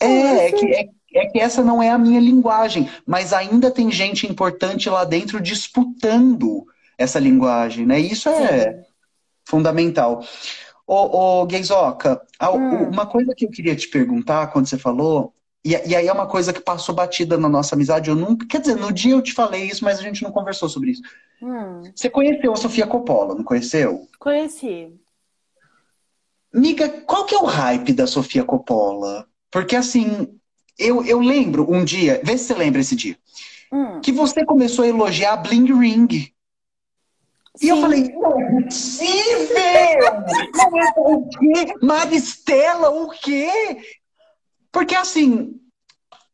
A: É, é que, é, é que essa não é a minha linguagem, mas ainda tem gente importante lá dentro disputando essa linguagem, né? Isso é fundamental. Ô, ô Geizoca,
C: Hum.
A: uma coisa que eu queria te perguntar quando você falou, e, e aí é uma coisa que passou batida na nossa amizade, eu nunca, quer dizer, no dia eu te falei isso, mas a gente não conversou sobre isso.
C: Hum,
A: Você conheceu a Sofia Coppola, não conheceu?
C: conheci.
A: Miga, qual que é o hype da Sofia Coppola? Porque assim, eu, eu lembro um dia, vê se você lembra esse dia,
C: Hum,
A: que você começou a elogiar a Bling Ring. E eu falei, não é possível! É o quê? Maristela, o quê? Porque assim,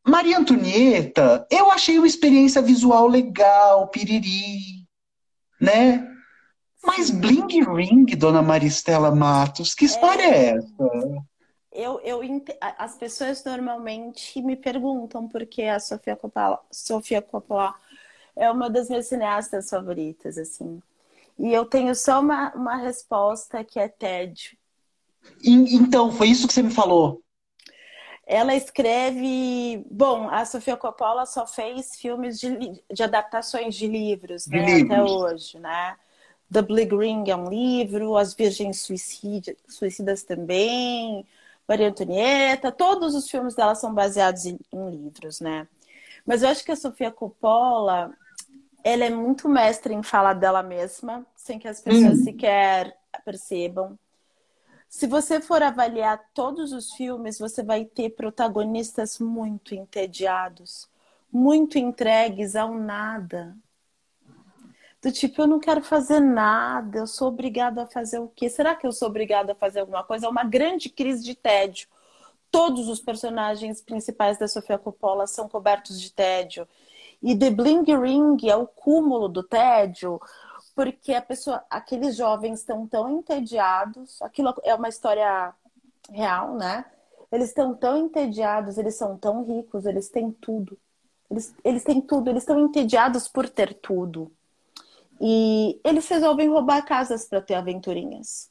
A: Maria Antonieta, eu achei uma experiência visual legal, piriri, né? Mas Bling Ring, dona Maristela Matos, que história é essa?
C: Eu, eu, as pessoas normalmente me perguntam por que a Sofia Coppola, Sofia Coppola é uma das minhas cineastas favoritas, assim. E eu tenho só uma, uma resposta que é tédio.
A: E- Então, foi isso que você me falou.
C: Ela escreve. Bom, a Sofia Coppola só fez filmes de, de adaptações de livros,
A: De
C: né,
A: livros.
C: até hoje, né? The Bling Ring é um livro, As Virgens Suicida- Suicidas também, Maria Antonieta, todos os filmes dela são baseados em, em livros, né? Mas eu acho que a Sofia Coppola, ela é muito mestre em falar dela mesma, sem que as pessoas
A: Hum.
C: sequer percebam. Se você for avaliar todos os filmes, você vai ter protagonistas muito entediados, muito entregues ao nada. Do tipo, eu não quero fazer nada, eu sou obrigada a fazer o quê? Será que eu sou obrigada a fazer alguma coisa? É uma grande crise de tédio. Todos os personagens principais da Sofia Coppola são cobertos de tédio. E The Bling Ring é o cúmulo do tédio, porque a pessoa, aqueles jovens estão tão entediados, aquilo é uma história real, né? Eles estão tão entediados, eles são tão ricos, eles têm tudo. Eles, eles têm tudo, eles estão entediados por ter tudo. E eles resolvem roubar casas para ter aventurinhas,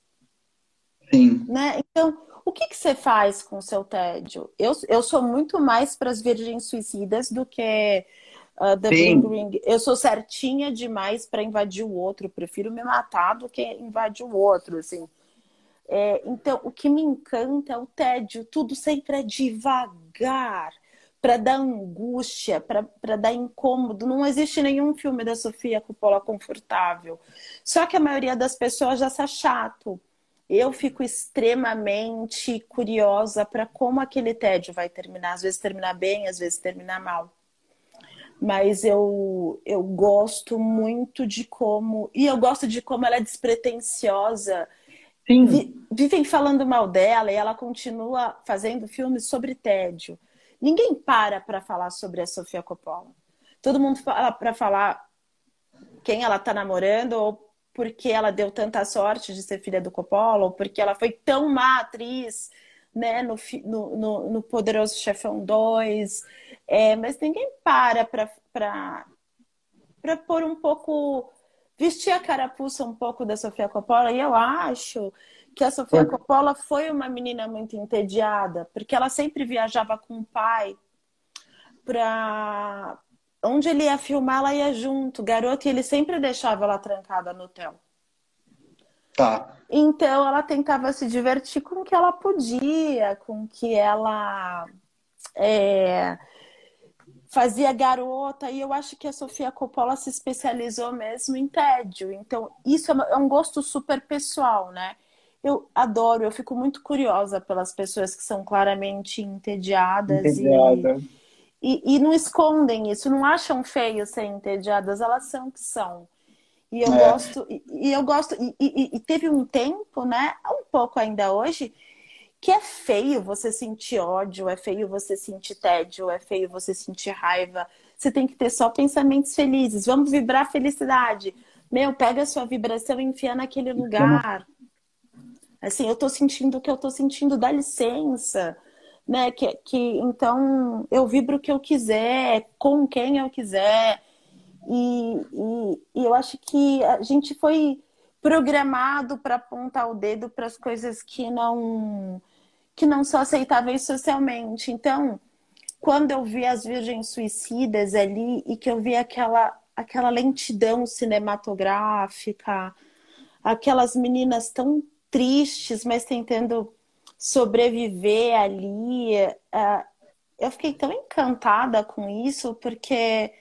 A: Sim.
C: né? Então, o que, que você faz com o seu tédio? Eu, eu sou muito mais para as virgens suicidas do que uh, The
A: Sim.
C: Ring. Eu sou certinha demais para invadir o outro. Eu prefiro me matar do que invadir o outro, assim. É, então, o que me encanta é o tédio. Tudo sempre é devagar, para dar angústia, para dar incômodo. Não existe nenhum filme da Sofia Coppola confortável. Só que a maioria das pessoas já acha chato. eu fico extremamente curiosa para como aquele tédio vai terminar. Às vezes terminar bem, às vezes terminar mal. Mas eu, eu gosto muito de como. E eu gosto de como ela é despretensiosa.
A: Sim.
C: Vi, vivem falando mal dela e ela continua fazendo filmes sobre tédio. Ninguém para para falar sobre a Sofia Coppola. Todo mundo fala para falar quem ela está namorando ou porque ela deu tanta sorte de ser filha do Coppola, ou porque ela foi tão má atriz né, no, no, no Poderoso Chefão 2. É, mas ninguém para para pôr um pouco. vestir a carapuça um pouco da Sofia Coppola. E eu acho que a Sofia Coppola foi uma menina muito entediada, porque ela sempre viajava com o pai para onde ele ia filmar, ela ia junto, garoto, e ele sempre deixava ela trancada no hotel.
A: Tá.
C: Então ela tentava se divertir com o que ela podia, com o que ela é, fazia garota. E eu acho que a Sofia Coppola se especializou mesmo em tédio. Então isso é um gosto super pessoal, né? Eu adoro, eu fico muito curiosa pelas pessoas que são claramente entediadas
A: Entediada.
C: e e, e, não escondem isso, não acham feio ser entediadas, elas são o que são. E eu
A: É.
C: gosto, e, e eu gosto, e, e- e teve um tempo, né, um pouco ainda hoje, que é feio você sentir ódio, é feio você sentir tédio, é feio você sentir raiva. Você tem que ter só pensamentos felizes. Vamos vibrar felicidade. Meu, pega a sua vibração e enfia naquele lugar. Assim, eu tô sentindo o que eu tô sentindo, dá licença né? Que, que então eu vibro o que eu quiser, com quem eu quiser. E, e, eu acho que a gente foi programado para apontar o dedo para as coisas que não que não são aceitáveis socialmente. Então, quando eu vi as Virgens Suicidas ali e que eu vi aquela aquela lentidão cinematográfica, aquelas meninas tão tristes, mas tentando sobreviver ali. eh, eu fiquei tão encantada com isso, porque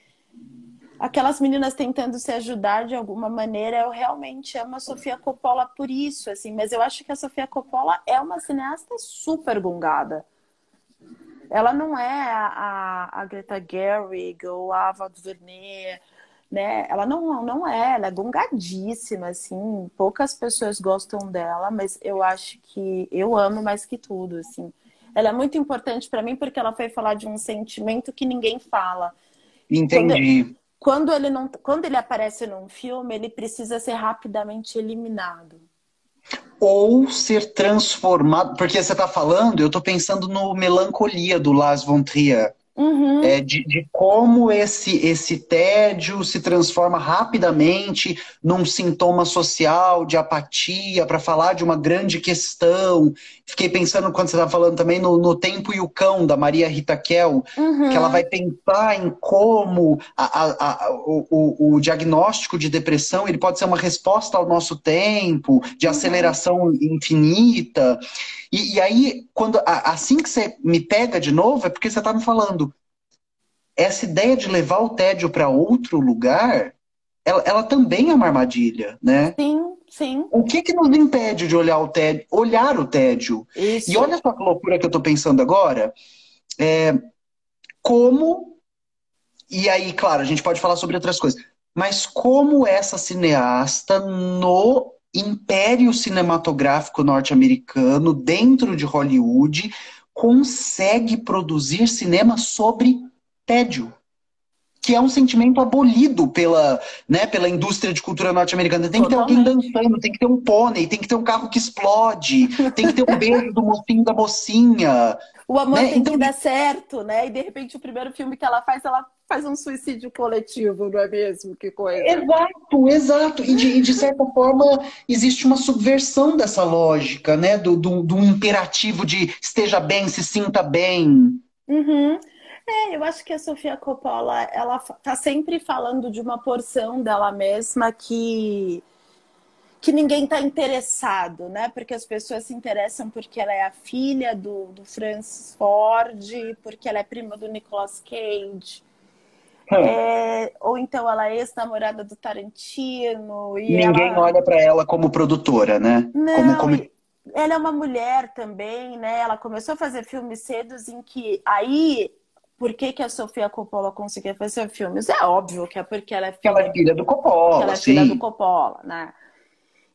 C: aquelas meninas tentando se ajudar de alguma maneira, eu realmente amo a Sofia Coppola por isso, assim, mas eu acho que a Sofia Coppola é uma cineasta super gungada. Ela não é a, a, a Greta Gerwig ou a Ava DuVernay, né? Ela não, não é, ela é gungadíssima, assim. Poucas pessoas gostam dela, mas eu acho que eu amo mais que tudo, assim. Ela é muito importante para mim porque ela foi falar de um sentimento que ninguém fala.
A: Entendi.
C: Quando ele não, quando ele aparece num filme, ele precisa ser rapidamente eliminado.
A: Ou ser transformado. Porque você tá falando, eu tô pensando no Melancolia do Lars von Trier.
C: Uhum.
A: É, de, de como esse, esse tédio se transforma rapidamente num sintoma social de apatia para falar de uma grande questão. Fiquei pensando quando você estava falando também no, no Tempo e o Cão, da Maria Rita Kel,
C: Uhum.
A: que ela vai pensar em como a- a- a- o, o- diagnóstico de depressão ele pode ser uma resposta ao nosso tempo, de aceleração infinita. E, e aí, quando assim que você me pega de novo, é porque você está me falando. Essa ideia de levar o tédio para outro lugar, ela, ela também é uma armadilha, né?
C: Sim, sim.
A: O que que nos impede de olhar o tédio, olhar o tédio
C: Isso.
A: e olha só que loucura que eu tô pensando agora. É, como. E aí, claro, a gente pode falar sobre outras coisas. Mas como essa cineasta no império cinematográfico norte-americano, dentro de Hollywood, consegue produzir cinema sobre tédio. Que é um sentimento abolido pela, né, pela indústria de cultura norte-americana. Tem que ter alguém
C: Totalmente.
A: dançando, tem que ter um pônei, tem que ter um carro que explode, tem que ter um beijo do mocinho da mocinha.
C: O amor
A: Né?
C: tem
A: Então-
C: que dar certo, né? E de repente o primeiro filme que ela faz, ela faz um suicídio coletivo, não é mesmo? Que coisa.
A: Exato, exato. E de, de certa forma existe uma subversão dessa lógica, né? Do, do, do imperativo de esteja bem, se sinta bem.
C: Uhum. É, eu acho que a Sofia Coppola, ela tá sempre falando de uma porção dela mesma que que ninguém tá interessado, né? Porque as pessoas se interessam porque ela é a filha do, do Francis Ford, porque ela é prima do Nicolas Cage. É, ou então ela é ex-namorada do Tarantino e
A: Ninguém
C: ela...
A: olha para ela como produtora, né?
C: Não,
A: como, como
C: ela é uma mulher também, né? Ela começou a fazer filmes cedos em que aí por que, que a Sofia Coppola conseguia fazer filmes? É óbvio que é porque ela é filha,
A: ela é filha do Coppola,
C: ela é
A: sim.
C: filha do Coppola, né?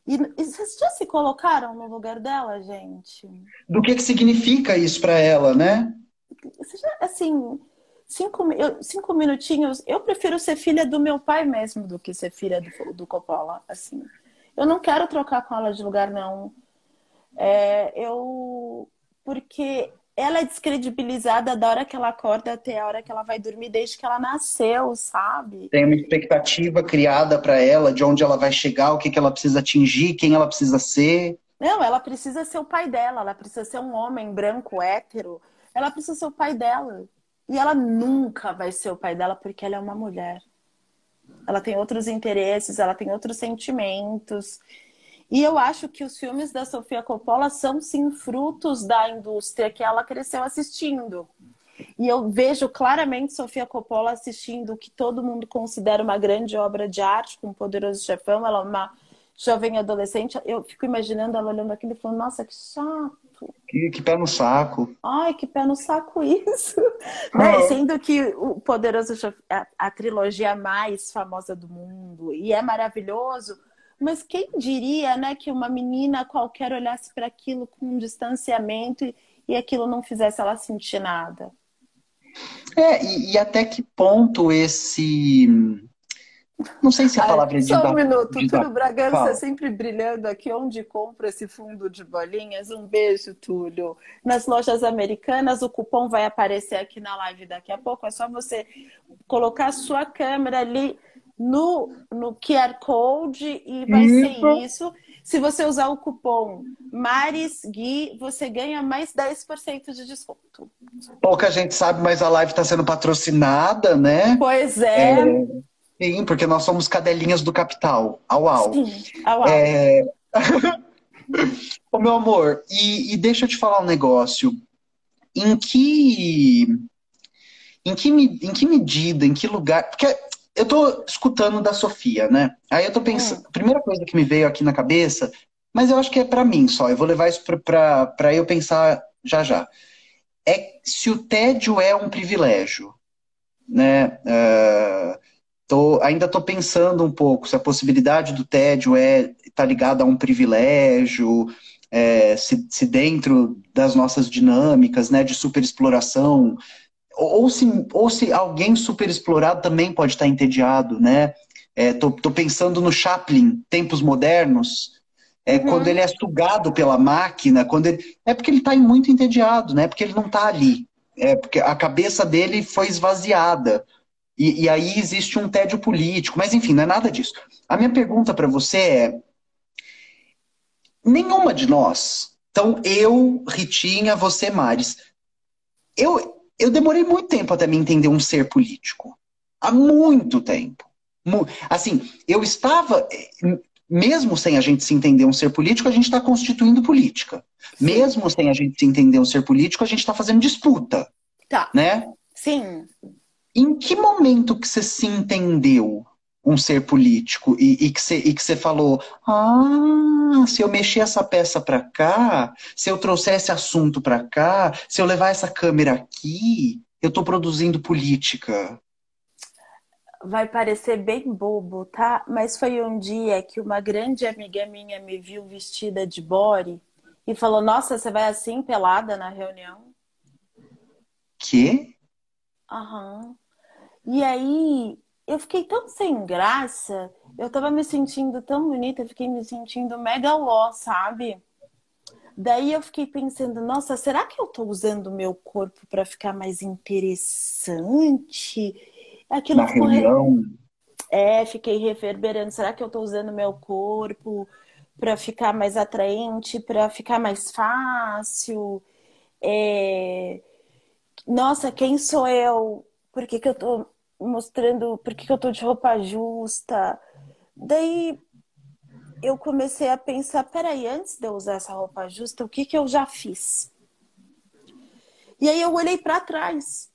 C: E, e vocês já se colocaram no lugar dela, gente?
A: Do que, que significa isso para ela, né?
C: Já, assim, cinco, eu, cinco minutinhos. Eu prefiro ser filha do meu pai mesmo do que ser filha do, do Coppola, assim. Eu não quero trocar com ela de lugar, não. É, eu. Porque ela é descredibilizada da hora que ela acorda até a hora que ela vai dormir, desde que ela nasceu, sabe?
A: Tem uma expectativa criada para ela de onde ela vai chegar, o que, que ela precisa atingir, quem ela precisa ser.
C: Não, ela precisa ser o pai dela, ela precisa ser um homem branco, hétero. Ela precisa ser o pai dela. E ela nunca vai ser o pai dela porque ela é uma mulher. Ela tem outros interesses, ela tem outros sentimentos. E eu acho que os filmes da Sofia Coppola são sim frutos da indústria que ela cresceu assistindo. E eu vejo claramente Sofia Coppola assistindo o que todo mundo considera uma grande obra de arte, com um Poderoso Chefão. Ela é uma jovem adolescente. Eu fico imaginando ela olhando aquilo e falando: Nossa, que chato.
A: Que, que pé no saco.
C: Ai, que pé no saco isso. né? Sendo que o Poderoso Chefão, a, a trilogia mais famosa do mundo, e é maravilhoso mas quem diria, né, que uma menina qualquer olhasse para aquilo com um distanciamento e, e aquilo não fizesse ela sentir nada?
A: É, e, e até que ponto esse. Não sei se a palavra é de
C: Só um minuto,
A: de
C: Túlio Bragança Fala. sempre brilhando aqui. Onde compra esse fundo de bolinhas? Um beijo, Túlio. Nas lojas americanas, o cupom vai aparecer aqui na live daqui a pouco. É só você colocar a sua câmera ali no, no QR Code e vai isso. ser isso. Se você usar o cupom MarisGui, você ganha mais 10% de desconto.
A: Pouca gente sabe, mas a live está sendo patrocinada, né?
C: Pois é. é.
A: Sim, porque nós somos cadelinhas do capital. Au, au.
C: Sim, au, au.
A: É... Ô, meu amor, e, e deixa eu te falar um negócio. Em que em que, em que medida, em que lugar. Porque eu tô escutando da Sofia, né? Aí eu tô pensando. A primeira coisa que me veio aqui na cabeça, mas eu acho que é para mim só. Eu vou levar isso para eu pensar já já. É se o tédio é um privilégio, né? Uh, tô, ainda tô pensando um pouco se a possibilidade do tédio é tá ligada a um privilégio, é, se, se dentro das nossas dinâmicas, né, de superexploração, ou se, ou se alguém super explorado também pode estar entediado, né? É, tô, tô pensando no Chaplin, tempos modernos, é, uhum. quando ele é sugado pela máquina, quando ele, é porque ele está muito entediado, né? Porque ele não está ali, é porque a cabeça dele foi esvaziada. E, e, aí existe um tédio político, mas enfim, não é nada disso. A minha pergunta para você é: nenhuma de nós, então eu, Ritinha, você, Maris, eu, eu demorei muito tempo até me entender um ser político. Há muito tempo. Assim, eu estava, mesmo sem a gente se entender um ser político, a gente está constituindo política. Sim. Mesmo sem a gente se entender um ser político, a gente está fazendo disputa.
C: Tá.
A: Né?
C: Sim.
A: Em que momento que você se entendeu um ser político e, e que você falou, ah, se eu mexer essa peça para cá, se eu trouxer esse assunto para cá, se eu levar essa câmera aqui, eu estou produzindo política.
C: Vai parecer bem bobo, tá? Mas foi um dia que uma grande amiga minha me viu vestida de body e falou: Nossa, você vai assim pelada na reunião?
A: Que?
C: Aham. E aí eu fiquei tão sem graça, eu tava me sentindo tão bonita, eu fiquei me sentindo mega ó, sabe? Daí eu fiquei pensando, nossa, será que eu tô usando o meu corpo para ficar mais interessante?
A: Aquilo Na ficou reunião.
C: É, fiquei reverberando. Será que eu tô usando o meu corpo para ficar mais atraente, para ficar mais fácil? É... Nossa, quem sou eu? Por que, que eu tô mostrando por que eu tô de roupa justa. Daí eu comecei a pensar, peraí, antes de eu usar essa roupa justa, o que que eu já fiz? E aí eu olhei para trás.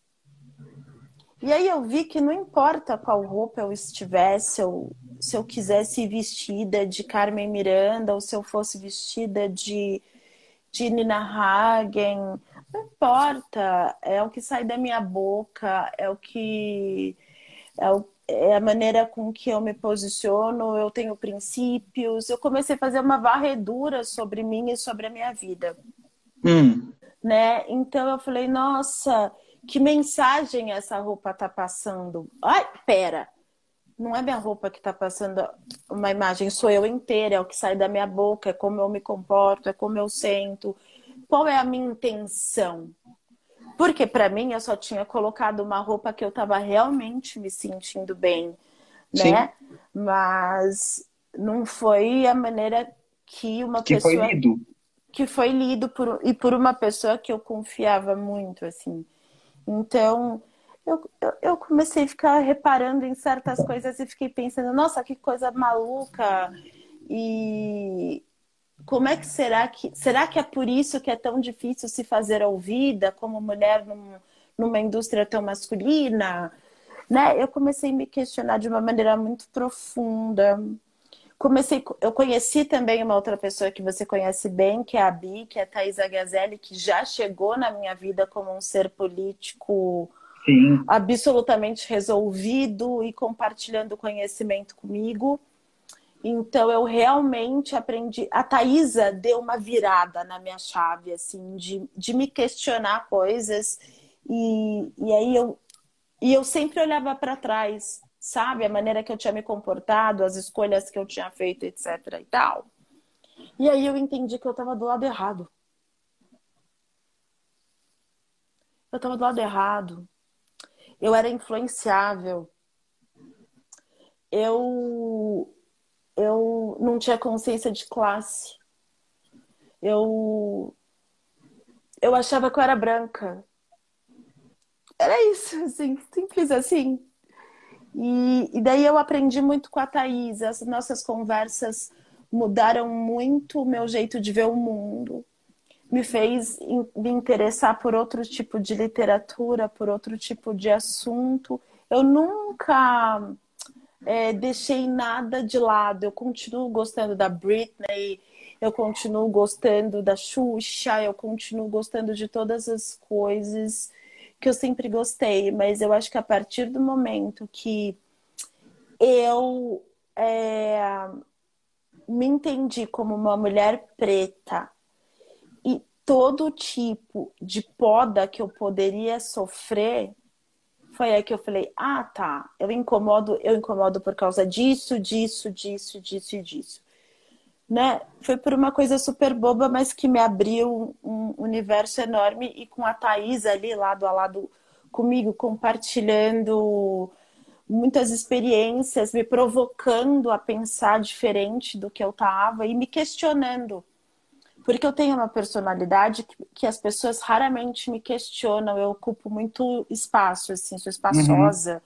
C: E aí eu vi que não importa qual roupa eu estivesse, se eu quisesse ir vestida de Carmen Miranda, ou se eu fosse vestida de de Nina Hagen, não importa, é o que sai da minha boca, é o que é, o, é, a maneira com que eu me posiciono, eu tenho princípios. Eu comecei a fazer uma varredura sobre mim e sobre a minha vida.
A: Hum.
C: Né? Então eu falei, nossa, que mensagem essa roupa tá passando? Ai, pera, não é minha roupa que tá passando uma imagem, sou eu inteira, é o que sai da minha boca, é como eu me comporto, é como eu sento. Qual é a minha intenção? Porque para mim eu só tinha colocado uma roupa que eu estava realmente me sentindo bem, né? Sim. Mas não foi a maneira que uma
A: que
C: pessoa
A: foi lido.
C: que foi lido por e por uma pessoa que eu confiava muito assim. Então, eu, eu, eu comecei a ficar reparando em certas coisas e fiquei pensando, nossa, que coisa maluca. E como é que será que. Será que é por isso que é tão difícil se fazer ouvida como mulher num, numa indústria tão masculina? Né? Eu comecei a me questionar de uma maneira muito profunda. Comecei, eu conheci também uma outra pessoa que você conhece bem, que é a Bi, que é a Thaisa Gazelli, que já chegou na minha vida como um ser político
A: Sim.
C: absolutamente resolvido e compartilhando conhecimento comigo. Então eu realmente aprendi. A Thaisa deu uma virada na minha chave, assim, de, de me questionar coisas. E, e aí eu, e eu sempre olhava para trás, sabe? A maneira que eu tinha me comportado, as escolhas que eu tinha feito, etc. e tal. E aí eu entendi que eu estava do lado errado. Eu estava do lado errado. Eu era influenciável. Eu eu não tinha consciência de classe. Eu eu achava que eu era branca. Era isso, assim, simples assim. E, e daí eu aprendi muito com a Thaís. As nossas conversas mudaram muito o meu jeito de ver o mundo. Me fez me interessar por outro tipo de literatura, por outro tipo de assunto. Eu nunca é, deixei nada de lado. Eu continuo gostando da Britney, eu continuo gostando da Xuxa, eu continuo gostando de todas as coisas que eu sempre gostei, mas eu acho que a partir do momento que eu é, me entendi como uma mulher preta e todo tipo de poda que eu poderia sofrer foi aí que eu falei: ah, tá, eu incomodo, eu incomodo por causa disso, disso, disso, disso e disso. Né? Foi por uma coisa super boba, mas que me abriu um universo enorme e com a Thaís ali lado a lado comigo, compartilhando muitas experiências, me provocando a pensar diferente do que eu estava e me questionando porque eu tenho uma personalidade que, que, as pessoas raramente me questionam. Eu ocupo muito espaço, assim, sou espaçosa. Uhum.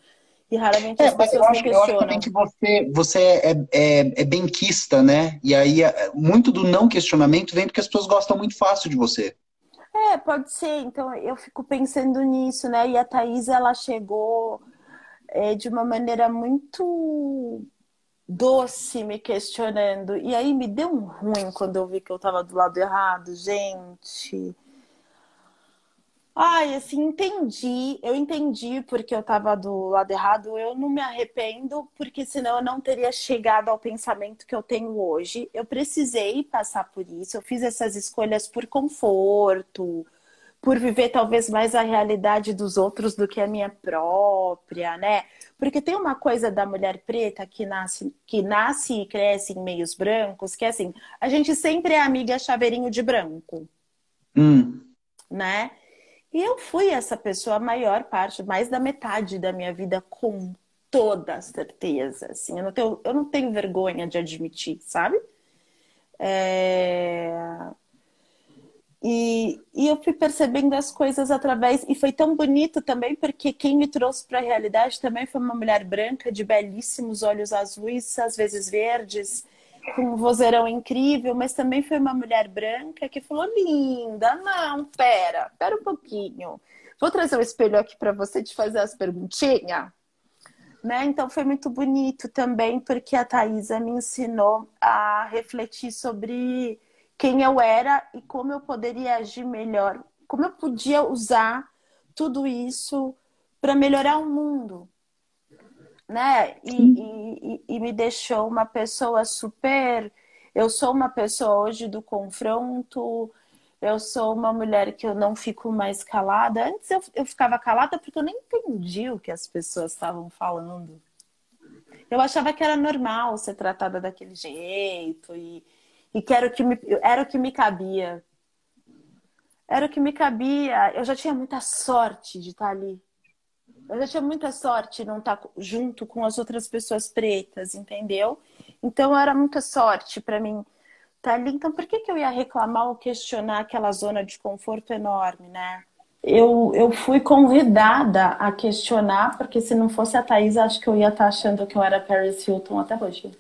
C: E raramente é, as pessoas eu acho, me questionam. Eu acho também
A: que você, você é, é, é benquista, né? E aí, é, muito do não questionamento vem porque as pessoas gostam muito fácil de você.
C: É, pode ser. Então, eu fico pensando nisso, né? E a Thaís, ela chegou é, de uma maneira muito doce me questionando. E aí me deu um ruim quando eu vi que eu tava do lado errado, gente. Ai, assim, entendi. Eu entendi porque eu tava do lado errado. Eu não me arrependo, porque senão eu não teria chegado ao pensamento que eu tenho hoje. Eu precisei passar por isso. Eu fiz essas escolhas por conforto, por viver talvez mais a realidade dos outros do que a minha própria, né? Porque tem uma coisa da mulher preta que nasce, que nasce e cresce em meios brancos, que é assim, a gente sempre é amiga chaveirinho de branco.
A: Hum.
C: Né? E eu fui essa pessoa a maior parte, mais da metade da minha vida, com toda certeza. Assim, eu, não tenho, eu não tenho vergonha de admitir, sabe? É... E, e eu fui percebendo as coisas através. E foi tão bonito também, porque quem me trouxe para a realidade também foi uma mulher branca, de belíssimos olhos azuis, às vezes verdes, com um vozeirão incrível, mas também foi uma mulher branca que falou: linda, não, pera, pera um pouquinho. Vou trazer o um espelho aqui para você te fazer as perguntinhas. Né? Então foi muito bonito também, porque a Thaisa me ensinou a refletir sobre quem eu era e como eu poderia agir melhor, como eu podia usar tudo isso para melhorar o mundo, né? E, e, e, me deixou uma pessoa super. Eu sou uma pessoa hoje do confronto. Eu sou uma mulher que eu não fico mais calada. Antes eu, eu ficava calada porque eu nem entendi o que as pessoas estavam falando. Eu achava que era normal ser tratada daquele jeito e, e que era o que me, era o que me cabia. Era o que me cabia. Eu já tinha muita sorte de estar ali. Eu já tinha muita sorte de não estar junto com as outras pessoas pretas, entendeu? Então era muita sorte para mim estar ali. Então por que, que eu ia reclamar ou questionar aquela zona de conforto enorme, né? eu, eu fui convidada a questionar, porque se não fosse a Thaís, acho que eu ia estar achando que eu era Paris Hilton até hoje.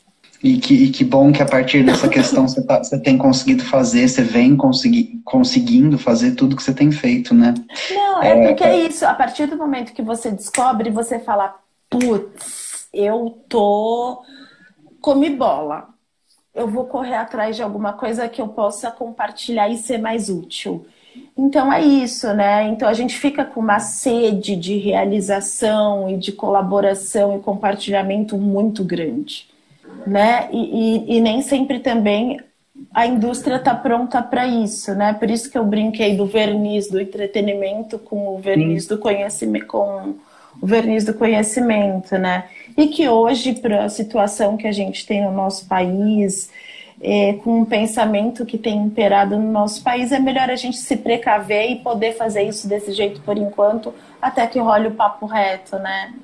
A: E que, e que bom que a partir dessa questão você, tá, você tem conseguido fazer, você vem consegui, conseguindo fazer tudo que você tem feito, né?
C: Não, é, é porque é isso. A partir do momento que você descobre, você fala, putz, eu tô comi bola. Eu vou correr atrás de alguma coisa que eu possa compartilhar e ser mais útil. Então é isso, né? Então a gente fica com uma sede de realização e de colaboração e compartilhamento muito grande, né? E, e, e nem sempre também a indústria está pronta para isso, né? Por isso que eu brinquei do verniz do entretenimento com o verniz do conhecimento, com o verniz do conhecimento, né? E que hoje, para a situação que a gente tem no nosso país, é, com um pensamento que tem imperado no nosso país, é melhor a gente se precaver e poder fazer isso desse jeito por enquanto, até que role o papo reto, né?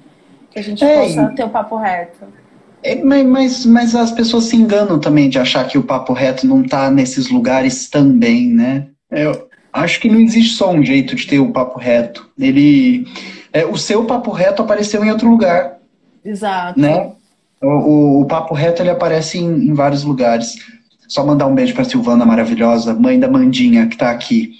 C: Que a gente é, possa ter o papo reto.
A: É, mas, mas as pessoas se enganam também de achar que o papo reto não está nesses lugares também, né? Eu acho que não existe só um jeito de ter o papo reto. Ele, é, o seu papo reto apareceu em outro lugar.
C: Exato.
A: Né? O, o, Papo Reto ele aparece em, em, vários lugares. Só mandar um beijo para Silvana maravilhosa, mãe da Mandinha, que está aqui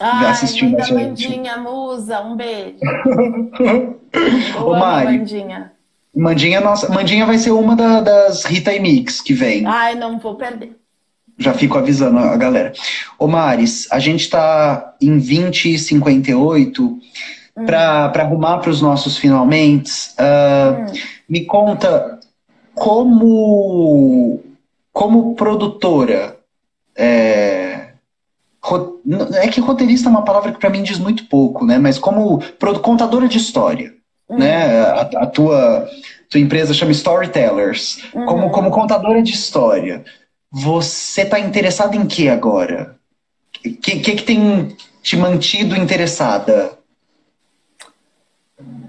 C: Ai, assistindo mãe a gente. Mandinha, musa, um beijo.
A: Ô, Mari, Mandinha. Mandinha, nossa, Mandinha vai ser uma da, das Rita e Mix que vem.
C: Ai, não vou perder.
A: Já fico avisando a galera. Ô Maris, a gente está em 20 e 58 hum. para arrumar para os nossos finalmente. Uh, hum. Me conta como, como produtora, é, é que roteirista é uma palavra que para mim diz muito pouco, né? Mas como contadora de história, uhum. né? A, a, tua, tua empresa chama Storytellers. Uhum. Como, como contadora de história, você está interessada em que agora? O que, que, que tem te mantido interessada?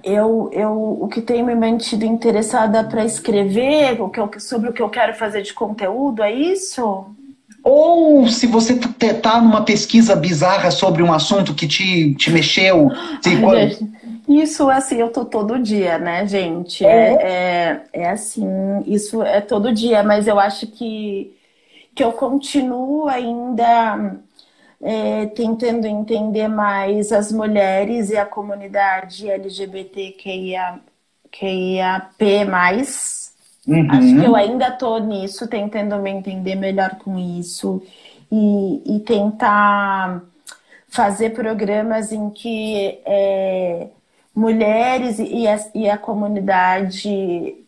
C: eu, eu, o que tem me mantido interessada para escrever o que eu, sobre o que eu quero fazer de conteúdo, é isso?
A: Ou se você está numa pesquisa bizarra sobre um assunto que te, te mexeu.
C: Ai, isso, assim, eu tô todo dia, né, gente? É. é, é, é assim, isso é todo dia, mas eu acho que, que eu continuo ainda é, tentando entender mais as mulheres e a comunidade LGBTQIA, Uhum. Acho que eu ainda estou nisso, tentando me entender melhor com isso e, e tentar fazer programas em que é, mulheres e a, e a comunidade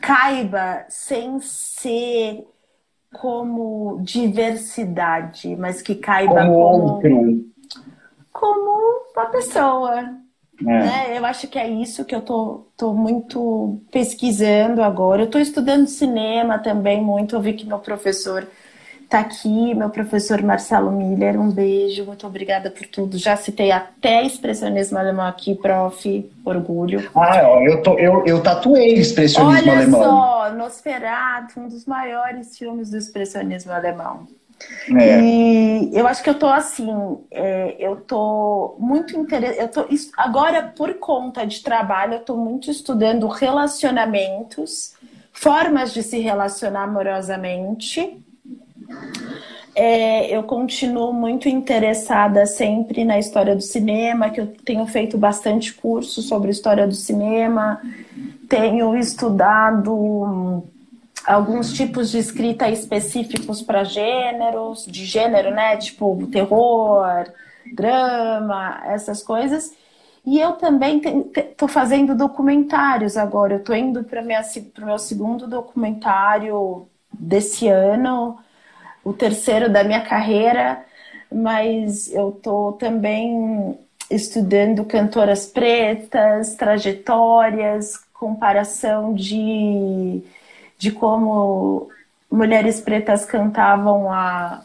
C: caiba sem ser como diversidade, mas que caiba como, como, como uma pessoa. É. Né? Eu acho que é isso que eu tô, tô muito pesquisando agora. Eu tô estudando cinema também muito. Eu vi que meu professor tá aqui, meu professor Marcelo Miller, um beijo, muito obrigada por tudo. Já citei até expressionismo alemão aqui, prof, orgulho.
A: Ah, eu, tô, eu, eu tatuei expressionismo
C: Olha
A: alemão.
C: Olha só, Nosferatu, um dos maiores filmes do expressionismo alemão. É. E eu acho que eu tô assim, é, eu tô muito interessada. Agora, por conta de trabalho, eu tô muito estudando relacionamentos, formas de se relacionar amorosamente é, eu continuo muito interessada sempre na história do cinema, que eu tenho feito bastante curso sobre história do cinema, tenho estudado alguns tipos de escrita específicos para gêneros, de gênero, né? Tipo terror, drama, essas coisas. E eu também estou fazendo documentários agora. Eu estou indo para o meu segundo documentário desse ano, o terceiro da minha carreira, mas eu estou também estudando cantoras pretas, trajetórias, comparação de, de como mulheres pretas cantavam há,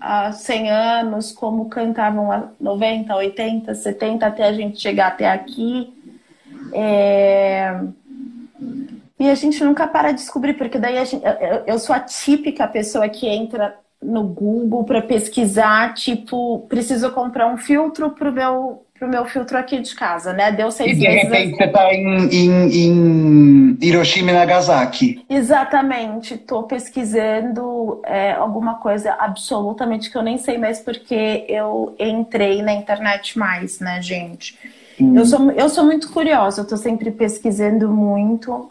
C: há 100 anos, como cantavam há 90, 80, 70, até a gente chegar até aqui. É... E a gente nunca para de descobrir, porque daí gente, eu, eu sou a típica pessoa que entra no Google para pesquisar, tipo, preciso comprar um filtro pro meu pro meu filtro aqui de casa, né? Deu seis
A: e de
C: meses.
A: repente você tá em, em, em, Hiroshima e Nagasaki.
C: Exatamente. Tô pesquisando é, alguma coisa absolutamente que eu nem sei mais porque eu entrei na internet mais, né, gente? Hum. Eu, sou, eu sou muito curiosa, eu tô sempre pesquisando muito.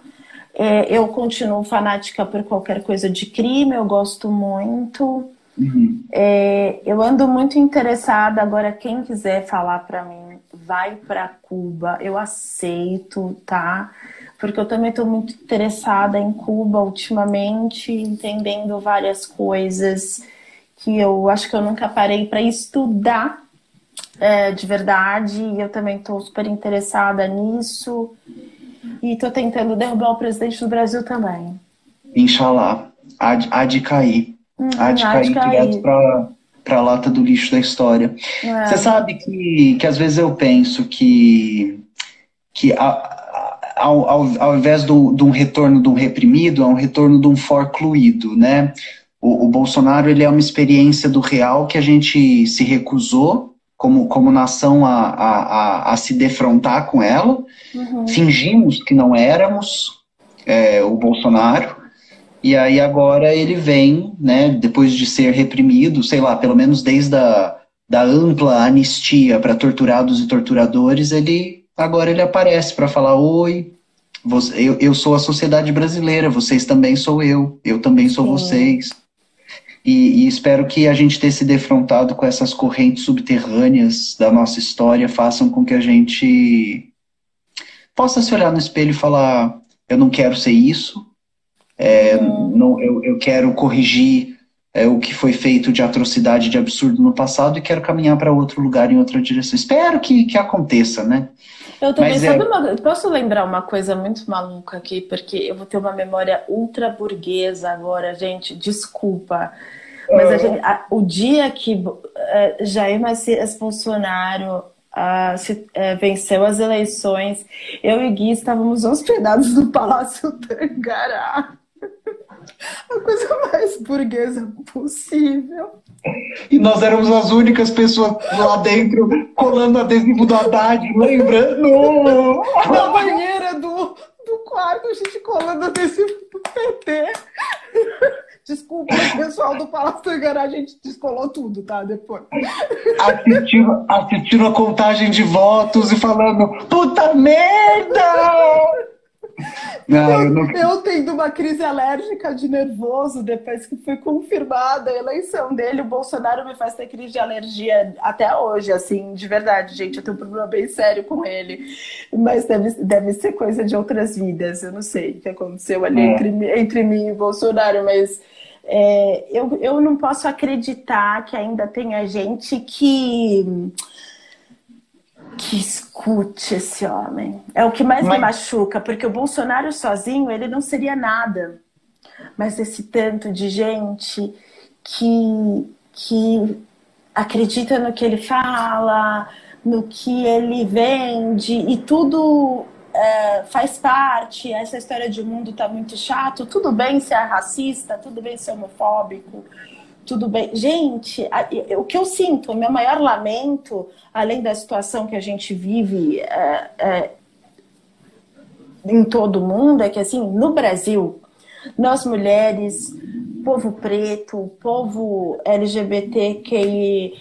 C: É, eu continuo fanática por qualquer coisa de crime, eu gosto muito. Uhum. É, eu ando muito interessada. Agora, quem quiser falar para mim, vai para Cuba, eu aceito, tá? Porque eu também estou muito interessada em Cuba ultimamente, entendendo várias coisas que eu acho que eu nunca parei para estudar é, de verdade. E eu também estou super interessada nisso. E estou tentando derrubar o presidente do Brasil também.
A: Inshallah. Há, há de cair. Hum, há de cair, cair. direto para a lata do lixo da história. É. Você sabe que, que às vezes eu penso que, que a, ao, ao, ao invés do, de um retorno de um reprimido, é um retorno de um forcluído, né? O, o Bolsonaro ele é uma experiência do real que a gente se recusou como, como nação a, a, a, se defrontar com ela. Uhum. Fingimos que não éramos é, o Bolsonaro. E aí agora ele vem, né, depois de ser reprimido, sei lá, pelo menos desde a da ampla anistia para torturados e torturadores, ele agora ele aparece para falar: Oi, você, eu, eu sou a sociedade brasileira, vocês também sou eu, eu também sou Sim. vocês. E, e, espero que a gente ter se defrontado com essas correntes subterrâneas da nossa história façam com que a gente possa se olhar no espelho e falar: eu não quero ser isso, é, uhum. não, eu, eu quero corrigir é, o que foi feito de atrocidade, de absurdo no passado e quero caminhar para outro lugar, em outra direção. Espero que, que aconteça, né?
C: Eu também, Mas, sabe é... uma, posso lembrar uma coisa muito maluca aqui, porque eu vou ter uma memória ultra burguesa agora, gente, desculpa. Mas a gente, a, o dia que uh, Jair Messias Bolsonaro uh, se, uh, venceu as eleições, eu e Gui estávamos hospedados no Palácio Tangará. A coisa mais burguesa possível.
A: E nós éramos as únicas pessoas lá dentro colando adesivo do Haddad, lembra? No...
C: Na banheira do, do quarto, a gente colando adesivo do PT. Desculpa, pessoal do Palácio do Igará, a gente descolou tudo, tá? Depois.
A: Assistindo, assistindo a contagem de votos e falando, puta merda!
C: Não, eu, eu, não... eu tendo uma crise alérgica de nervoso depois que foi confirmada a eleição dele, o Bolsonaro me faz ter crise de alergia até hoje, assim, de verdade, gente. Eu tenho um problema bem sério com ele. Mas deve, deve ser coisa de outras vidas. Eu não sei o que aconteceu ali é. entre, entre mim e o Bolsonaro, mas. É, eu, eu não posso acreditar que ainda tenha gente que que escute esse homem. É o que mais Mas... me machuca, porque o Bolsonaro sozinho ele não seria nada. Mas esse tanto de gente que, que acredita no que ele fala, no que ele vende, e tudo é, faz parte. Essa história de o mundo tá muito chato. Tudo bem ser racista, tudo bem ser homofóbico, tudo bem. Gente, o que eu sinto, o meu maior lamento, além da situação que a gente vive é, é, em todo o mundo, é que, assim, no Brasil, nós mulheres, povo preto, povo LGBTQIAP+,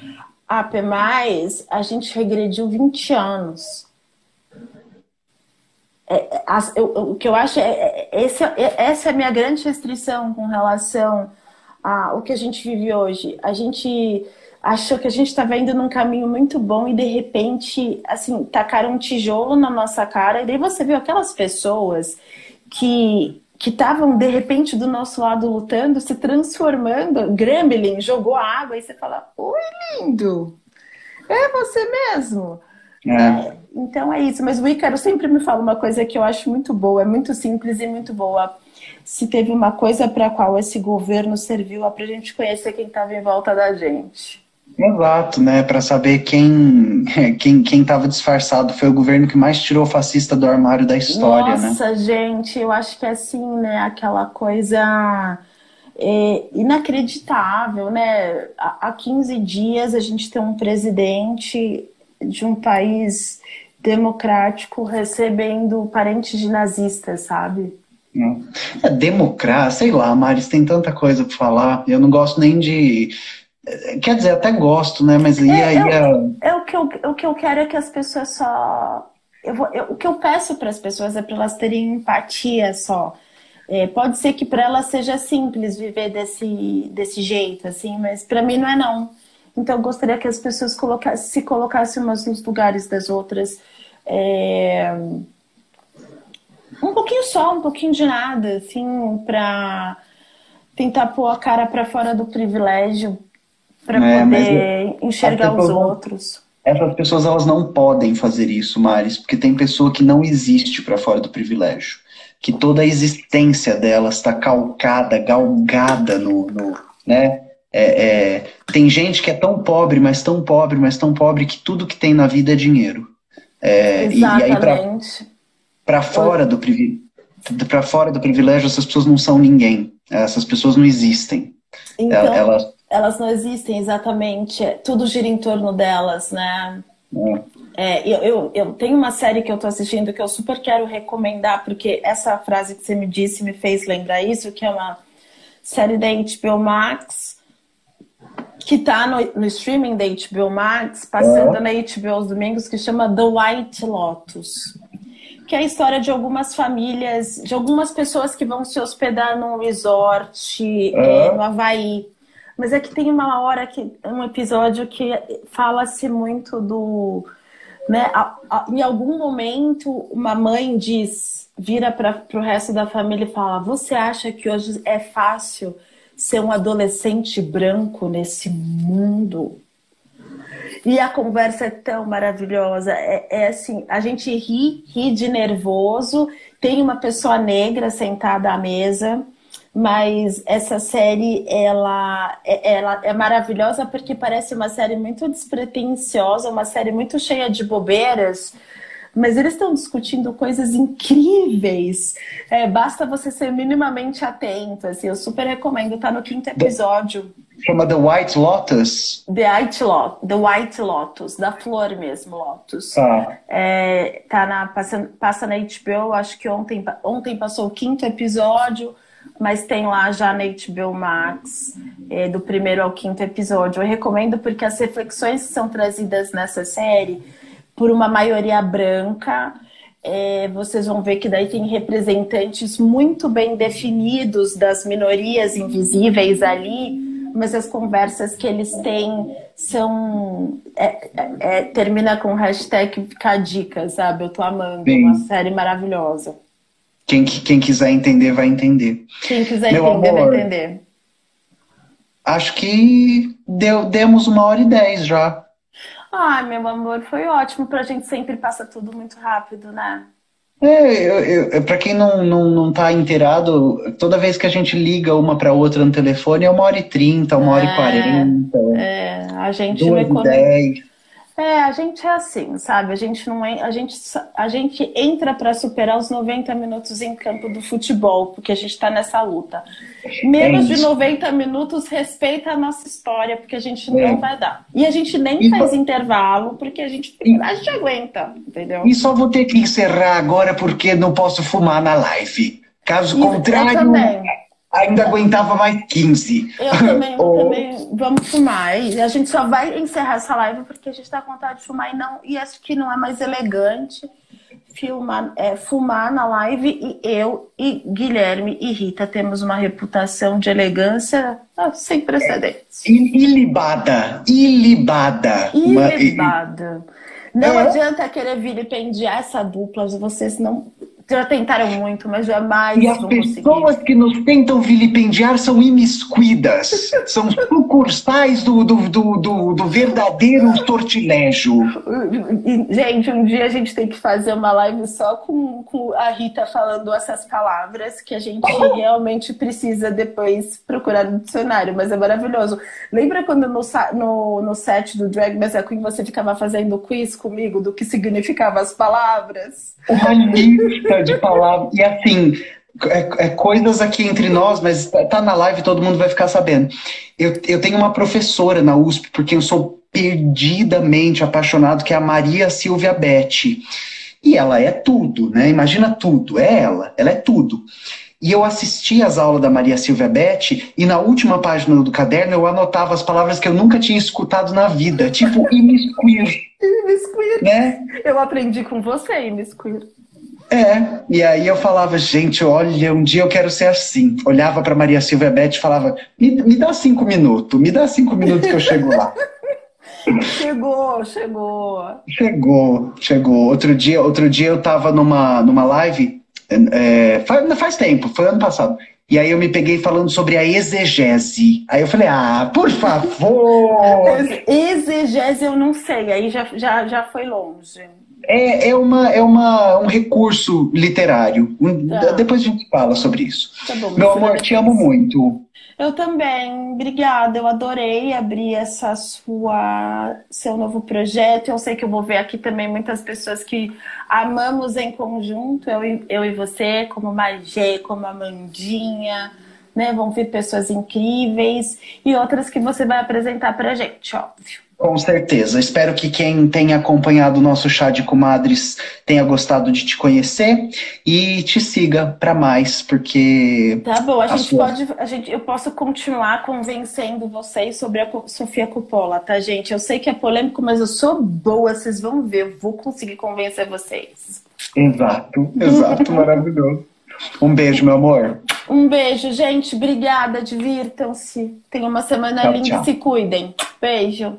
C: a gente regrediu 20 anos. É, as, eu, o que eu acho é, é, esse, essa é a minha grande restrição com relação ao que a gente vive hoje. A gente achou que a gente estava indo num caminho muito bom e de repente, assim, tacaram um tijolo na nossa cara. E daí você viu aquelas pessoas que que estavam de repente do nosso lado lutando, se transformando. Gremlin jogou água e você fala: Oi, lindo! É você mesmo. É. É, então é isso. Mas o Ícaro sempre me fala uma coisa que eu acho muito boa, é muito simples e muito boa. Se teve uma coisa para a qual esse governo serviu, é para a gente conhecer quem estava em volta da gente.
A: Exato, né? Para saber quem quem quem estava disfarçado foi o governo que mais tirou fascista do armário da história,
C: Nossa, né? Nossa, gente, eu acho que é assim, né? Aquela coisa é, inacreditável, né? Há 15 dias a gente tem um presidente de um país democrático recebendo parentes de nazistas, sabe?
A: É, democracia, sei lá, Maris, tem tanta coisa para falar. Eu não gosto nem de Quer dizer, até gosto, né? Mas e é, aí.
C: Eu, é... o, que eu, o que eu quero é que as pessoas só. Eu vou, eu, o que eu peço para as pessoas é para elas terem empatia só. É, pode ser que para elas seja simples viver desse, desse jeito, assim, mas para mim não é não. Então eu gostaria que as pessoas colocassem, se colocassem umas nos lugares das outras. É... Um pouquinho só, um pouquinho de nada, assim, para tentar pôr a cara para fora do privilégio para é, poder enxergar os outros.
A: Essas pessoas elas não podem fazer isso, Maris, porque tem pessoa que não existe para fora do privilégio, que toda a existência delas está calcada, galgada no, no né? É, é, tem gente que é tão pobre, mas tão pobre, mas tão pobre que tudo que tem na vida é dinheiro. É,
C: Exatamente.
A: E aí para fora do privilégio, para fora do privilégio, essas pessoas não são ninguém. Essas pessoas não existem.
C: Então, elas, elas não existem exatamente. É, tudo gira em torno delas, né? É, eu, eu, eu, tenho uma série que eu tô assistindo que eu super quero recomendar, porque essa frase que você me disse me fez lembrar isso, que é uma série da HBO Max, que tá no, no streaming da HBO Max, passando é. na HBO aos domingos, que chama The White Lotus. Que é a história de algumas famílias, de algumas pessoas que vão se hospedar num resort é. É, no Havaí. Mas é que tem uma hora que um episódio que fala-se muito do, né? A, a, em algum momento uma mãe diz, vira para o resto da família e fala: "Você acha que hoje é fácil ser um adolescente branco nesse mundo?" E a conversa é tão maravilhosa. É, é, assim, a gente ri, ri de nervoso. Tem uma pessoa negra sentada à mesa mas essa série ela, é, ela é maravilhosa porque parece uma série muito despretensiosa, uma série muito cheia de bobeiras, mas eles estão discutindo coisas incríveis. É, basta você ser minimamente atento. Assim, eu super recomendo. Tá no quinto episódio.
A: Chama The White Lotus.
C: The White, Lotus, The White Lotus, da flor mesmo, Lotus. Ah. É, tá na, passa, passa na HBO, acho que ontem, ontem passou o quinto episódio mas tem lá já na HBO Max, é, do primeiro ao quinto episódio. Eu recomendo porque as reflexões que são trazidas nessa série por uma maioria branca, é, vocês vão ver que daí tem representantes muito bem definidos das minorias invisíveis ali, mas as conversas que eles têm são. É, é, é termina com hashtag ficar dica, sabe? Eu tô amando, Sim. uma série maravilhosa.
A: Quem, quem quiser entender, vai entender.
C: Quem quiser Meu entender, amor, vai entender.
A: Acho que deu, demos uma hora e dez já.
C: Ai, meu amor, foi ótimo. Pra gente sempre passa tudo muito rápido, né?
A: É, eu, eu, pra quem não, não, não tá inteirado, toda vez que a gente liga uma pra outra no telefone é uma hora e trinta, uma é, hora e é, quarenta.
C: É, a gente duas não economiza. É, a gente é assim, sabe? A gente não é, a gente a gente entra para superar os 90 minutos em campo do futebol, porque a gente está nessa luta. Menos é de 90 minutos respeita a nossa história, porque a gente é. não vai dar. E a gente nem e faz intervalo, porque a gente a gente aguenta, entendeu?
A: E só vou ter que encerrar agora porque não posso fumar na live. Caso e contrário, ainda aguentava mais 15.
C: Eu também, também. Vamos fumar. E a gente só vai encerrar essa live porque a gente está com vontade de fumar e, não, e acho que não é mais elegante filmar, é, fumar na live e eu e Guilherme e Rita temos uma reputação de elegância ah, sem precedentes.
A: Ilibada, ilibada. Uma-
C: Ilibada. Não
A: É.
C: adianta querer vilipendiar essa dupla, vocês não já tentaram muito, mas jamais
A: E as
C: vão conseguir.
A: pessoas que nos tentam vilipendiar são imiscuidas, são sucursais do, do, do, do, do verdadeiro sortilégio.
C: E, Gente, um dia a gente tem que fazer uma live só com, com a Rita falando essas palavras que a gente realmente precisa depois procurar no dicionário, mas é maravilhoso. Lembra quando no, no, no set do Drag Me As a Queen você ficava fazendo quiz comigo do que significavam as palavras?
A: Uma lista de palavras. E assim, é, é coisas aqui entre nós, mas tá- tá na live, todo mundo vai ficar sabendo. Eu, eu tenho uma professora na USP, porque eu sou perdidamente apaixonado, que é a Maria Silvia Betti. E ela é tudo, né? Imagina tudo, é ela, ela é tudo. E eu assisti às aulas da Maria Silvia Betti, e na última página do caderno eu anotava as palavras que eu nunca tinha escutado na vida, tipo imiscuir,
C: Imiscuir.
A: né?
C: Eu aprendi com você, Imiscuir.
A: É, e aí eu falava, gente, olha, um dia eu quero ser assim. Olhava pra Maria Silvia Beth e falava, me, me dá cinco minutos, me dá cinco minutos que eu chego lá.
C: Chegou, chegou.
A: Chegou, chegou. Outro dia, outro dia eu tava numa, numa live, é, faz, faz tempo, foi ano passado. E aí eu me peguei falando sobre a exegese. Aí eu falei, ah, por favor!
C: Exegese eu não sei, aí já, já, já foi longe.
A: É, é, uma, é uma, um recurso literário.
C: Tá.
A: Depois a gente fala sobre isso.
C: Tá bom,
A: Meu amor, te amo muito.
C: Eu também, obrigada. Eu adorei abrir essa sua seu novo projeto. Eu sei que eu vou ver aqui também muitas pessoas que amamos em conjunto, eu, e- eu e você, como Magê, como Amandinha, né? Vão vir pessoas incríveis e outras que você vai apresentar pra gente, óbvio.
A: Com certeza. Espero que quem tenha acompanhado o nosso chá de comadres tenha gostado de te conhecer e te siga para mais, porque
C: Tá bom, a
A: A
C: gente
A: sua.
C: pode, a gente, eu posso continuar convencendo vocês sobre a Sofia Coppola, tá, gente? Eu sei que é polêmico, mas eu sou boa, vocês vão ver, eu vou conseguir convencer vocês.
A: exato, exato, maravilhoso. Um beijo, meu amor.
C: Um beijo, gente, obrigada, divirtam-se. Tenham uma semana
A: Tchau,
C: linda,
A: tchau.
C: se cuidem. Beijo.